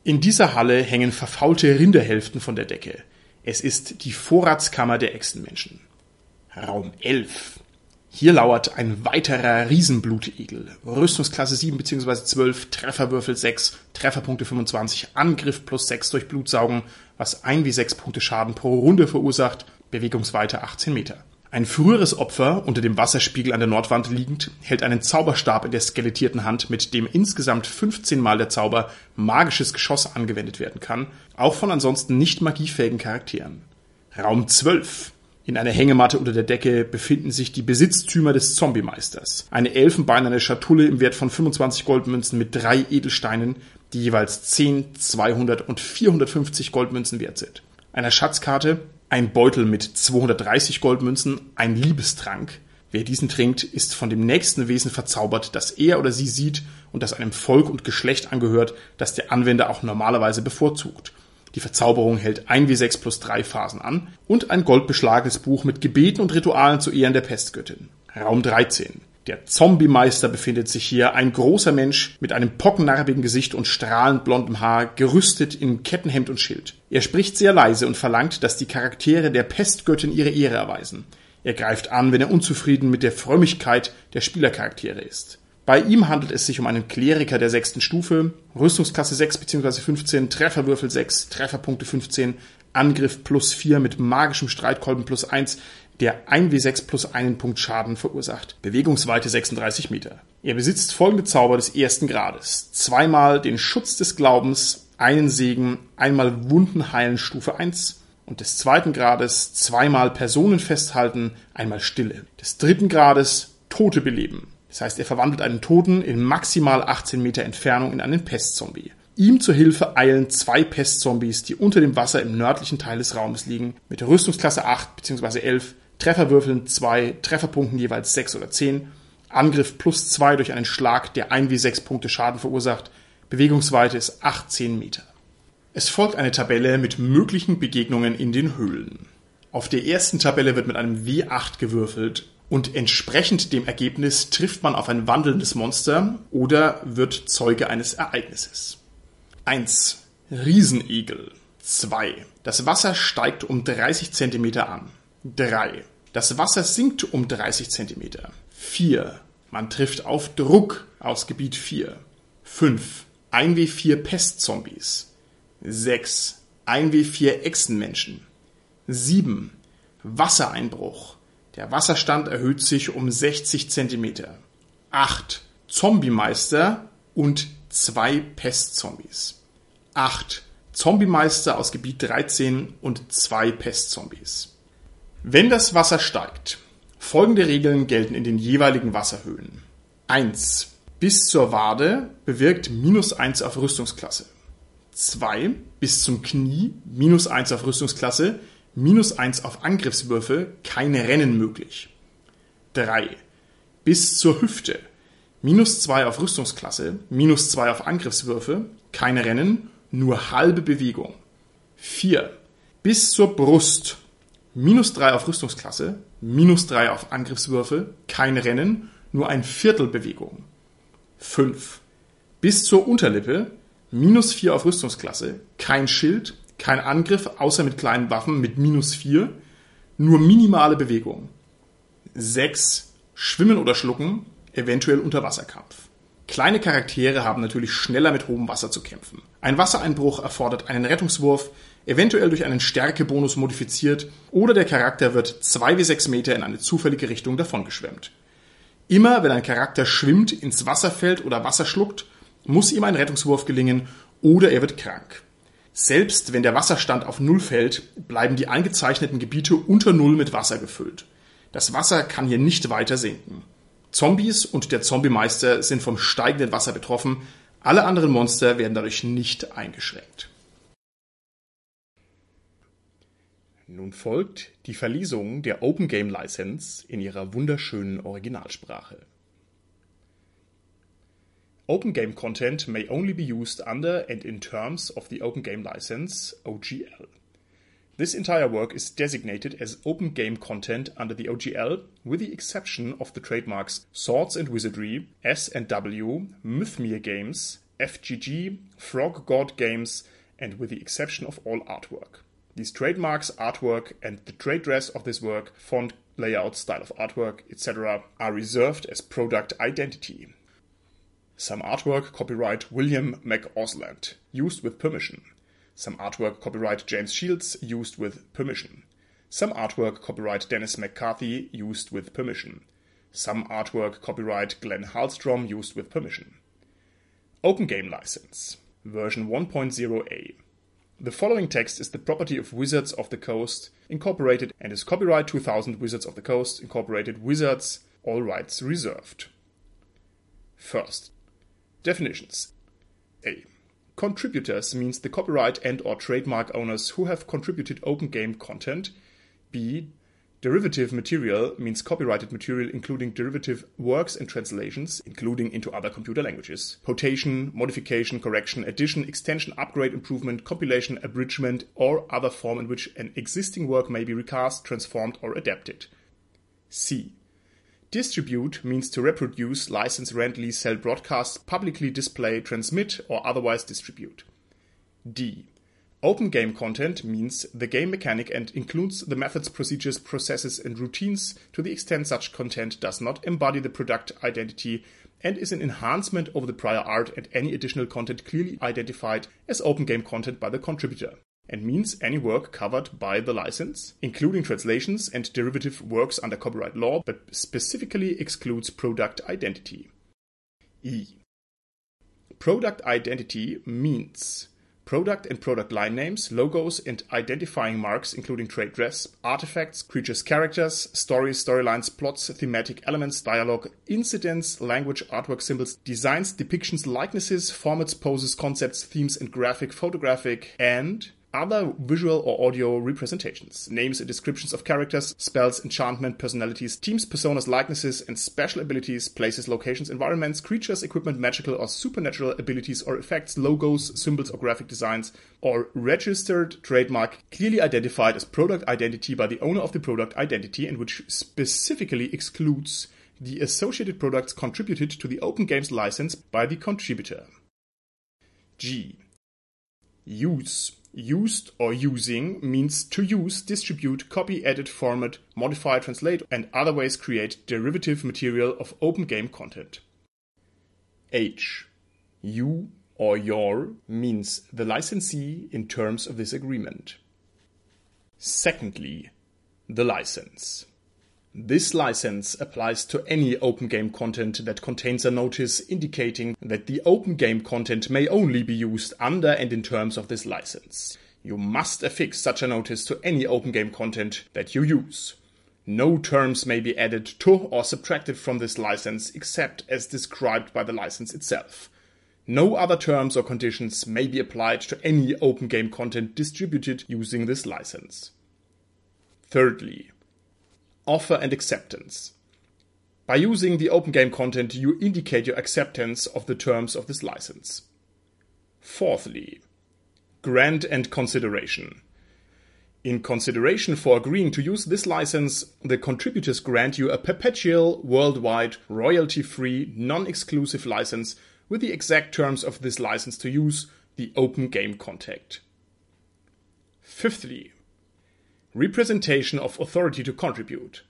In dieser Halle hängen verfaulte Rinderhälften von der Decke. Es ist die Vorratskammer der Echsenmenschen. Raum 11. Hier lauert ein weiterer Riesenblutegel. Rüstungsklasse 7 bzw. 12, Trefferwürfel 6, Trefferpunkte 25, Angriff plus 6 durch Blutsaugen, was 1 wie 6 Punkte Schaden pro Runde verursacht, Bewegungsweite 18 Meter. Ein früheres Opfer, unter dem Wasserspiegel an der Nordwand liegend, hält einen Zauberstab in der skelettierten Hand, mit dem insgesamt 15 Mal der Zauber magisches Geschoss angewendet werden kann, auch von ansonsten nicht magiefähigen Charakteren. Raum 12. In einer Hängematte unter der Decke befinden sich die Besitztümer des Zombie-Meisters. Eine elfenbeinerne Schatulle im Wert von 25 Goldmünzen mit drei Edelsteinen, die jeweils 10, 200 und 450 Goldmünzen wert sind. Eine Schatzkarte, ein Beutel mit 230 Goldmünzen, ein Liebestrank. Wer diesen trinkt, ist von dem nächsten Wesen verzaubert, das er oder sie sieht und das einem Volk und Geschlecht angehört, das der Anwender auch normalerweise bevorzugt. Die Verzauberung hält 1W6 plus 3 Phasen an und ein goldbeschlagenes Buch mit Gebeten und Ritualen zu Ehren der Pestgöttin. Raum 13. Der Zombie-Meister befindet sich hier, ein großer Mensch mit einem pockennarbigen Gesicht und strahlend blondem Haar, gerüstet in Kettenhemd und Schild. Er spricht sehr leise und verlangt, dass die Charaktere der Pestgöttin ihre Ehre erweisen. Er greift an, wenn er unzufrieden mit der Frömmigkeit der Spielercharaktere ist. Bei ihm handelt es sich um einen Kleriker der sechsten Stufe, Rüstungsklasse 6 bzw. 15, Trefferwürfel 6, Trefferpunkte 15, Angriff plus 4 mit magischem Streitkolben plus 1, der 1w6 plus einen Punkt Schaden verursacht. Bewegungsweite 36 Meter. Er besitzt folgende Zauber des ersten Grades. Zweimal den Schutz des Glaubens, einen Segen, einmal Wunden heilen Stufe 1 und des zweiten Grades zweimal Personen festhalten, einmal Stille. Des dritten Grades Tote beleben. Das heißt, er verwandelt einen Toten in maximal 18 Meter Entfernung in einen Pestzombie. Ihm zur Hilfe eilen zwei Pestzombies, die unter dem Wasser im nördlichen Teil des Raumes liegen, mit Rüstungsklasse 8 bzw. 11, Trefferwürfeln 2, Trefferpunkten jeweils 6 oder 10, Angriff plus 2 durch einen Schlag, der 1 wie 6 Punkte Schaden verursacht, Bewegungsweite ist 18 Meter. Es folgt eine Tabelle mit möglichen Begegnungen in den Höhlen. Auf der ersten Tabelle wird mit einem W8 gewürfelt und entsprechend dem Ergebnis trifft man auf ein wandelndes Monster oder wird Zeuge eines Ereignisses. 1. Riesenigel. 2. Das Wasser steigt um 30 cm an. 3. Das Wasser sinkt um 30 cm. 4. Man trifft auf Druck aus Gebiet 4. 5. 1W4 Pestzombies. 6. 1W4 Echsenmenschen. 7. Wassereinbruch. Der Wasserstand erhöht sich um 60 Zentimeter. 8. Zombie-Meister und zwei Pestzombies. 8. Zombiemeister aus Gebiet 13 und zwei Pestzombies. Wenn das Wasser steigt, folgende Regeln gelten in den jeweiligen Wasserhöhen. 1. Bis zur Wade bewirkt minus 1 auf Rüstungsklasse. 2. Bis zum Knie minus 1 auf Rüstungsklasse, minus 1 auf Angriffswürfe, keine Rennen möglich. 3. Bis zur Hüfte minus 2 auf Rüstungsklasse, minus 2 auf Angriffswürfe, keine Rennen, nur halbe Bewegung. 4. Bis zur Brust. Minus 3 auf Rüstungsklasse, minus 3 auf Angriffswürfe, kein Rennen, nur ein Viertel Bewegung. 5. Bis zur Unterlippe, minus 4 auf Rüstungsklasse, kein Schild, kein Angriff, außer mit kleinen Waffen mit minus 4, nur minimale Bewegung. 6. Schwimmen oder schlucken, eventuell Unterwasserkampf. Kleine Charaktere haben natürlich schneller mit hohem Wasser zu kämpfen. Ein Wassereinbruch erfordert einen Rettungswurf, eventuell durch einen Stärkebonus modifiziert, oder der Charakter wird 2 wie 6 Meter in eine zufällige Richtung davongeschwemmt. Immer wenn ein Charakter schwimmt, ins Wasser fällt oder Wasser schluckt, muss ihm ein Rettungswurf gelingen oder er wird krank. Selbst wenn der Wasserstand auf Null fällt, bleiben die eingezeichneten Gebiete unter Null mit Wasser gefüllt. Das Wasser kann hier nicht weiter sinken. Zombies und der Zombiemeister sind vom steigenden Wasser betroffen, alle anderen Monster werden dadurch nicht eingeschränkt. Nun folgt die Verlesung der Open Game License in ihrer wunderschönen Originalsprache. Open Game content may only be used under and in terms of the Open Game License OGL. This entire work is designated as open game content under the OGL, with the exception of the trademarks Swords and Wizardry, S&W, Mythmere Games, FGG, Frog God Games, and with the exception of all artwork. These trademarks, artwork, and the trade dress of this work, font, layout, style of artwork, etc., are reserved as product identity. Some artwork copyright William McAusland, used with permission. Some artwork copyright James Shields used with permission. Some artwork copyright Dennis McCarthy used with permission. Some artwork copyright Glenn Hallstrom used with permission. Open Game License version 1.0a. The following text is the property of Wizards of the Coast Incorporated and is copyright 2000 Wizards of the Coast Incorporated Wizards, all rights reserved. First, definitions. A. Contributors means the copyright and or trademark owners who have contributed open game content. B. Derivative material means copyrighted material including derivative works and translations, including into other computer languages. Quotation, modification, correction, addition, extension, upgrade, improvement, compilation, abridgment, or other form in which an existing work may be recast, transformed, or adapted. C. Distribute means to reproduce, license, rent, lease, sell, broadcast, publicly display, transmit, or otherwise distribute. D. Open game content means the game mechanic and includes the methods, procedures, processes, and routines to the extent such content does not embody the product identity and is an enhancement over the prior art and any additional content clearly identified as open game content by the contributor and means any work covered by the license, including translations and derivative works under copyright law, but specifically excludes product identity. E. Product identity means product and product line names, logos, and identifying marks, including trade dress, artifacts, creatures' characters, stories, storylines, plots, thematic elements, dialogue, incidents, language, artwork, symbols, designs, depictions, likenesses, formats, poses, concepts, themes, and graphic, photographic, and other visual or audio representations, names and descriptions of characters, spells, enchantment, personalities, teams, personas, likenesses, and special abilities, places, locations, environments, creatures, equipment, magical or supernatural abilities or effects, logos, symbols, or graphic designs, or registered trademark clearly identified as product identity by the owner of the product identity and which specifically excludes the associated products contributed to the Open Games license by the contributor. G. Use Used or using means to use, distribute, copy, edit, format, modify, translate, and other ways create derivative material of open game content. H. You or your means the licensee in terms of this agreement. Secondly, the license. This license applies to any open game content that contains a notice indicating that the open game content may only be used under and in terms of this license. You must affix such a notice to any open game content that you use. No terms may be added to or subtracted from this license except as described by the license itself. No other terms or conditions may be applied to any open game content distributed using this license. Thirdly, offer and acceptance. By using the open game content, you indicate your acceptance of the terms of this license. Fourthly, grant and consideration. In consideration for agreeing to use this license, the contributors grant you a perpetual, worldwide, royalty free, non exclusive license with the exact terms of this license to use the open game content. Fifthly, representation of authority to contribute.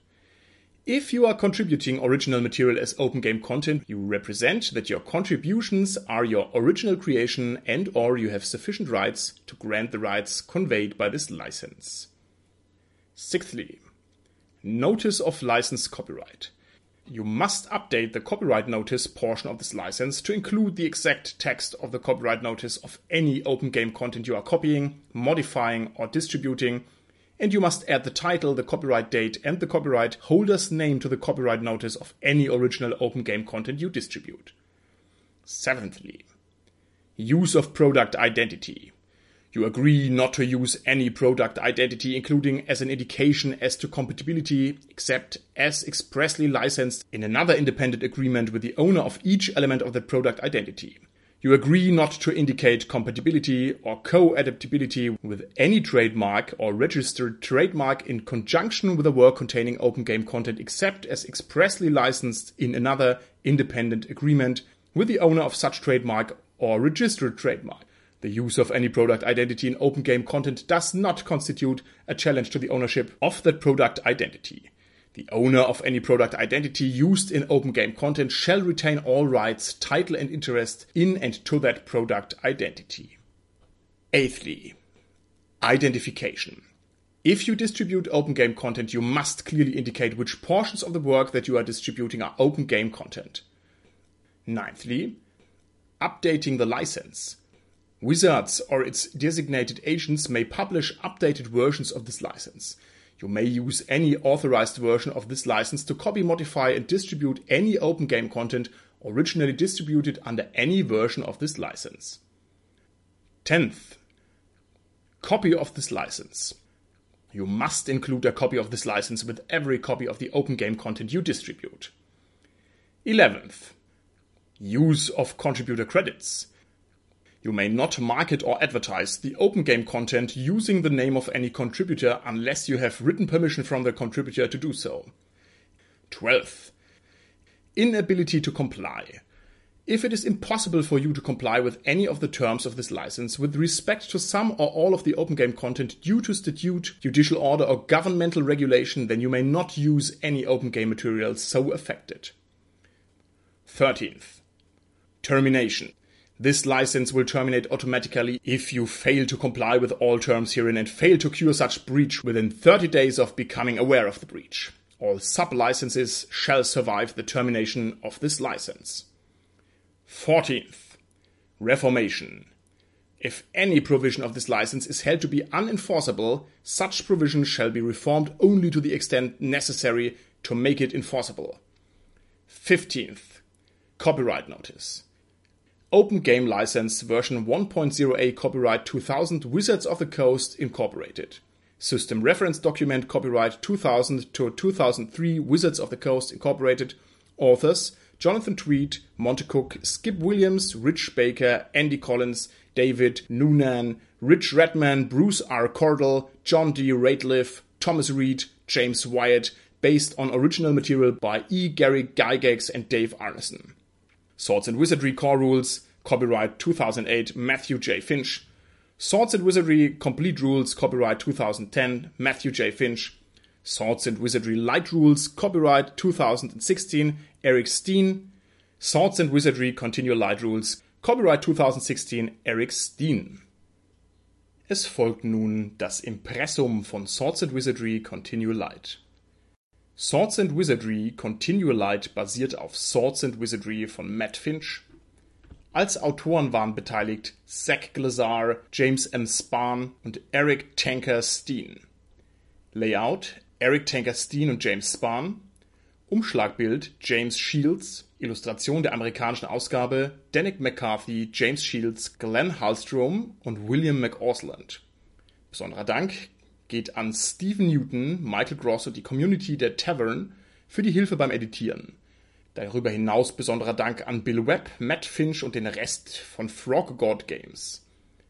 If you are contributing original material as open game content, you represent that your contributions are your original creation and or you have sufficient rights to grant the rights conveyed by this license. Sixthly, notice of license copyright. You must update the copyright notice portion of this license to include the exact text of the copyright notice of any open game content you are copying, modifying, or distributing and you must add the title, the copyright date, and the copyright holder's name to the copyright notice of any original open game content you distribute. Seventhly, use of product identity. You agree not to use any product identity, including as an indication as to compatibility, except as expressly licensed in another independent agreement with the owner of each element of the product identity. You agree not to indicate compatibility or co-adaptability with any trademark or registered trademark in conjunction with a work containing open game content except as expressly licensed in another independent agreement with the owner of such trademark or registered trademark. The use of any product identity in open game content does not constitute a challenge to the ownership of that product identity. The owner of any product identity used in open game content shall retain all rights, title, and interest in and to that product identity. Eighthly, identification. If you distribute open game content, you must clearly indicate which portions of the work that you are distributing are open game content. Ninthly, updating the license. Wizards or its designated agents may publish updated versions of this license. You may use any authorized version of this license to copy, modify, and distribute any open game content originally distributed under any version of this license. 10th, copy of this license. You must include a copy of this license with every copy of the open game content you distribute. 11th, use of contributor credits. You may not market or advertise the open game content using the name of any contributor unless you have written permission from the contributor to do so. 12th. Inability to comply. If it is impossible for you to comply with any of the terms of this license with respect to some or all of the open game content due to statute, judicial order, or governmental regulation, then you may not use any open game material so affected. 13th. Termination. This license will terminate automatically if you fail to comply with all terms herein and fail to cure such breach within 30 days of becoming aware of the breach. All sub-licenses shall survive the termination of this license. 14th. Reformation. If any provision of this license is held to be unenforceable, such provision shall be reformed only to the extent necessary to make it enforceable. 15th. Copyright notice. Open Game License version 1.0a copyright 2000 Wizards of the Coast Incorporated. System Reference Document copyright 2000 to 2003 Wizards of the Coast Incorporated. Authors Jonathan Tweed, Monte Cook, Skip Williams, Rich Baker, Andy Collins, David Noonan, Rich Redman, Bruce R. Cordell, John D. Rateliff, Thomas Reed, James Wyatt, based on original material by E. Gary Gygax and Dave Arneson. Swords and Wizardry Core Rules, copyright 2008, Matthew J. Finch. Swords and Wizardry Complete Rules, copyright 2010, Matthew J. Finch. Swords and Wizardry Light Rules, copyright 2016, Eric Steen. Swords and Wizardry Continual Light Rules, copyright 2016, Eric Steen. Es folgt nun das Impressum von Swords and Wizardry Continual Light. Swords and Wizardry Light basiert auf Swords and Wizardry von Matt Finch. Als Autoren waren beteiligt Zach Glazar, James M. Spahn und Eric Tanker Steen. Layout Eric Tanker Steen und James Spahn. Umschlagbild James Shields. Illustration der amerikanischen Ausgabe Danik McCarthy, James Shields, Glenn Hallstrom und William McAusland. Besonderer Dank geht an Stephen Newton, Michael Gross und die Community der Tavern für die Hilfe beim Editieren. Darüber hinaus besonderer Dank an Bill Webb, Matt Finch und den Rest von Frog God Games.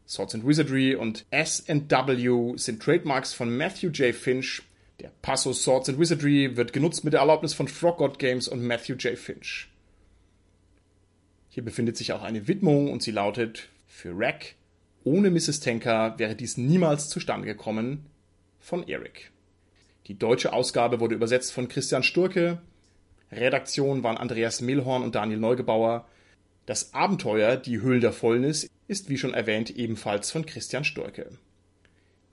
Swords and Wizardry und S&W sind Trademarks von Matthew J. Finch. Der Passus Swords and Wizardry wird genutzt mit der Erlaubnis von Frog God Games und Matthew J. Finch. Hier befindet sich auch eine Widmung und sie lautet für Rack. Ohne Mrs. Tanker wäre dies niemals zustande gekommen von Eric. Die deutsche Ausgabe wurde übersetzt von Christian Sturke. Redaktion waren Andreas Mehlhorn und Daniel Neugebauer. Das Abenteuer Die Höhlen der Fäulnis ist wie schon erwähnt ebenfalls von Christian Sturke.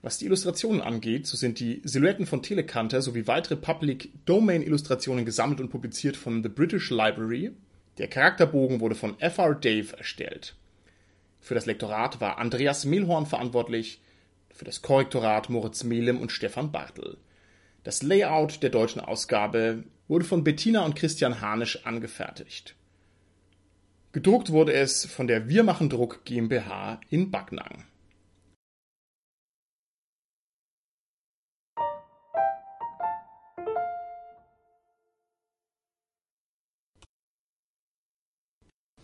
Was die Illustrationen angeht, so sind die Silhouetten von Telekanter sowie weitere Public Domain Illustrationen gesammelt und publiziert von The British Library. Der Charakterbogen wurde von F.R. Dave erstellt. Für das Lektorat war Andreas Mehlhorn verantwortlich, für das Korrektorat Moritz Mehlem und Stefan Bartel. Das Layout der deutschen Ausgabe wurde von Bettina und Christian Hanisch angefertigt. Gedruckt wurde es von der Wir machen Druck GmbH in Backnang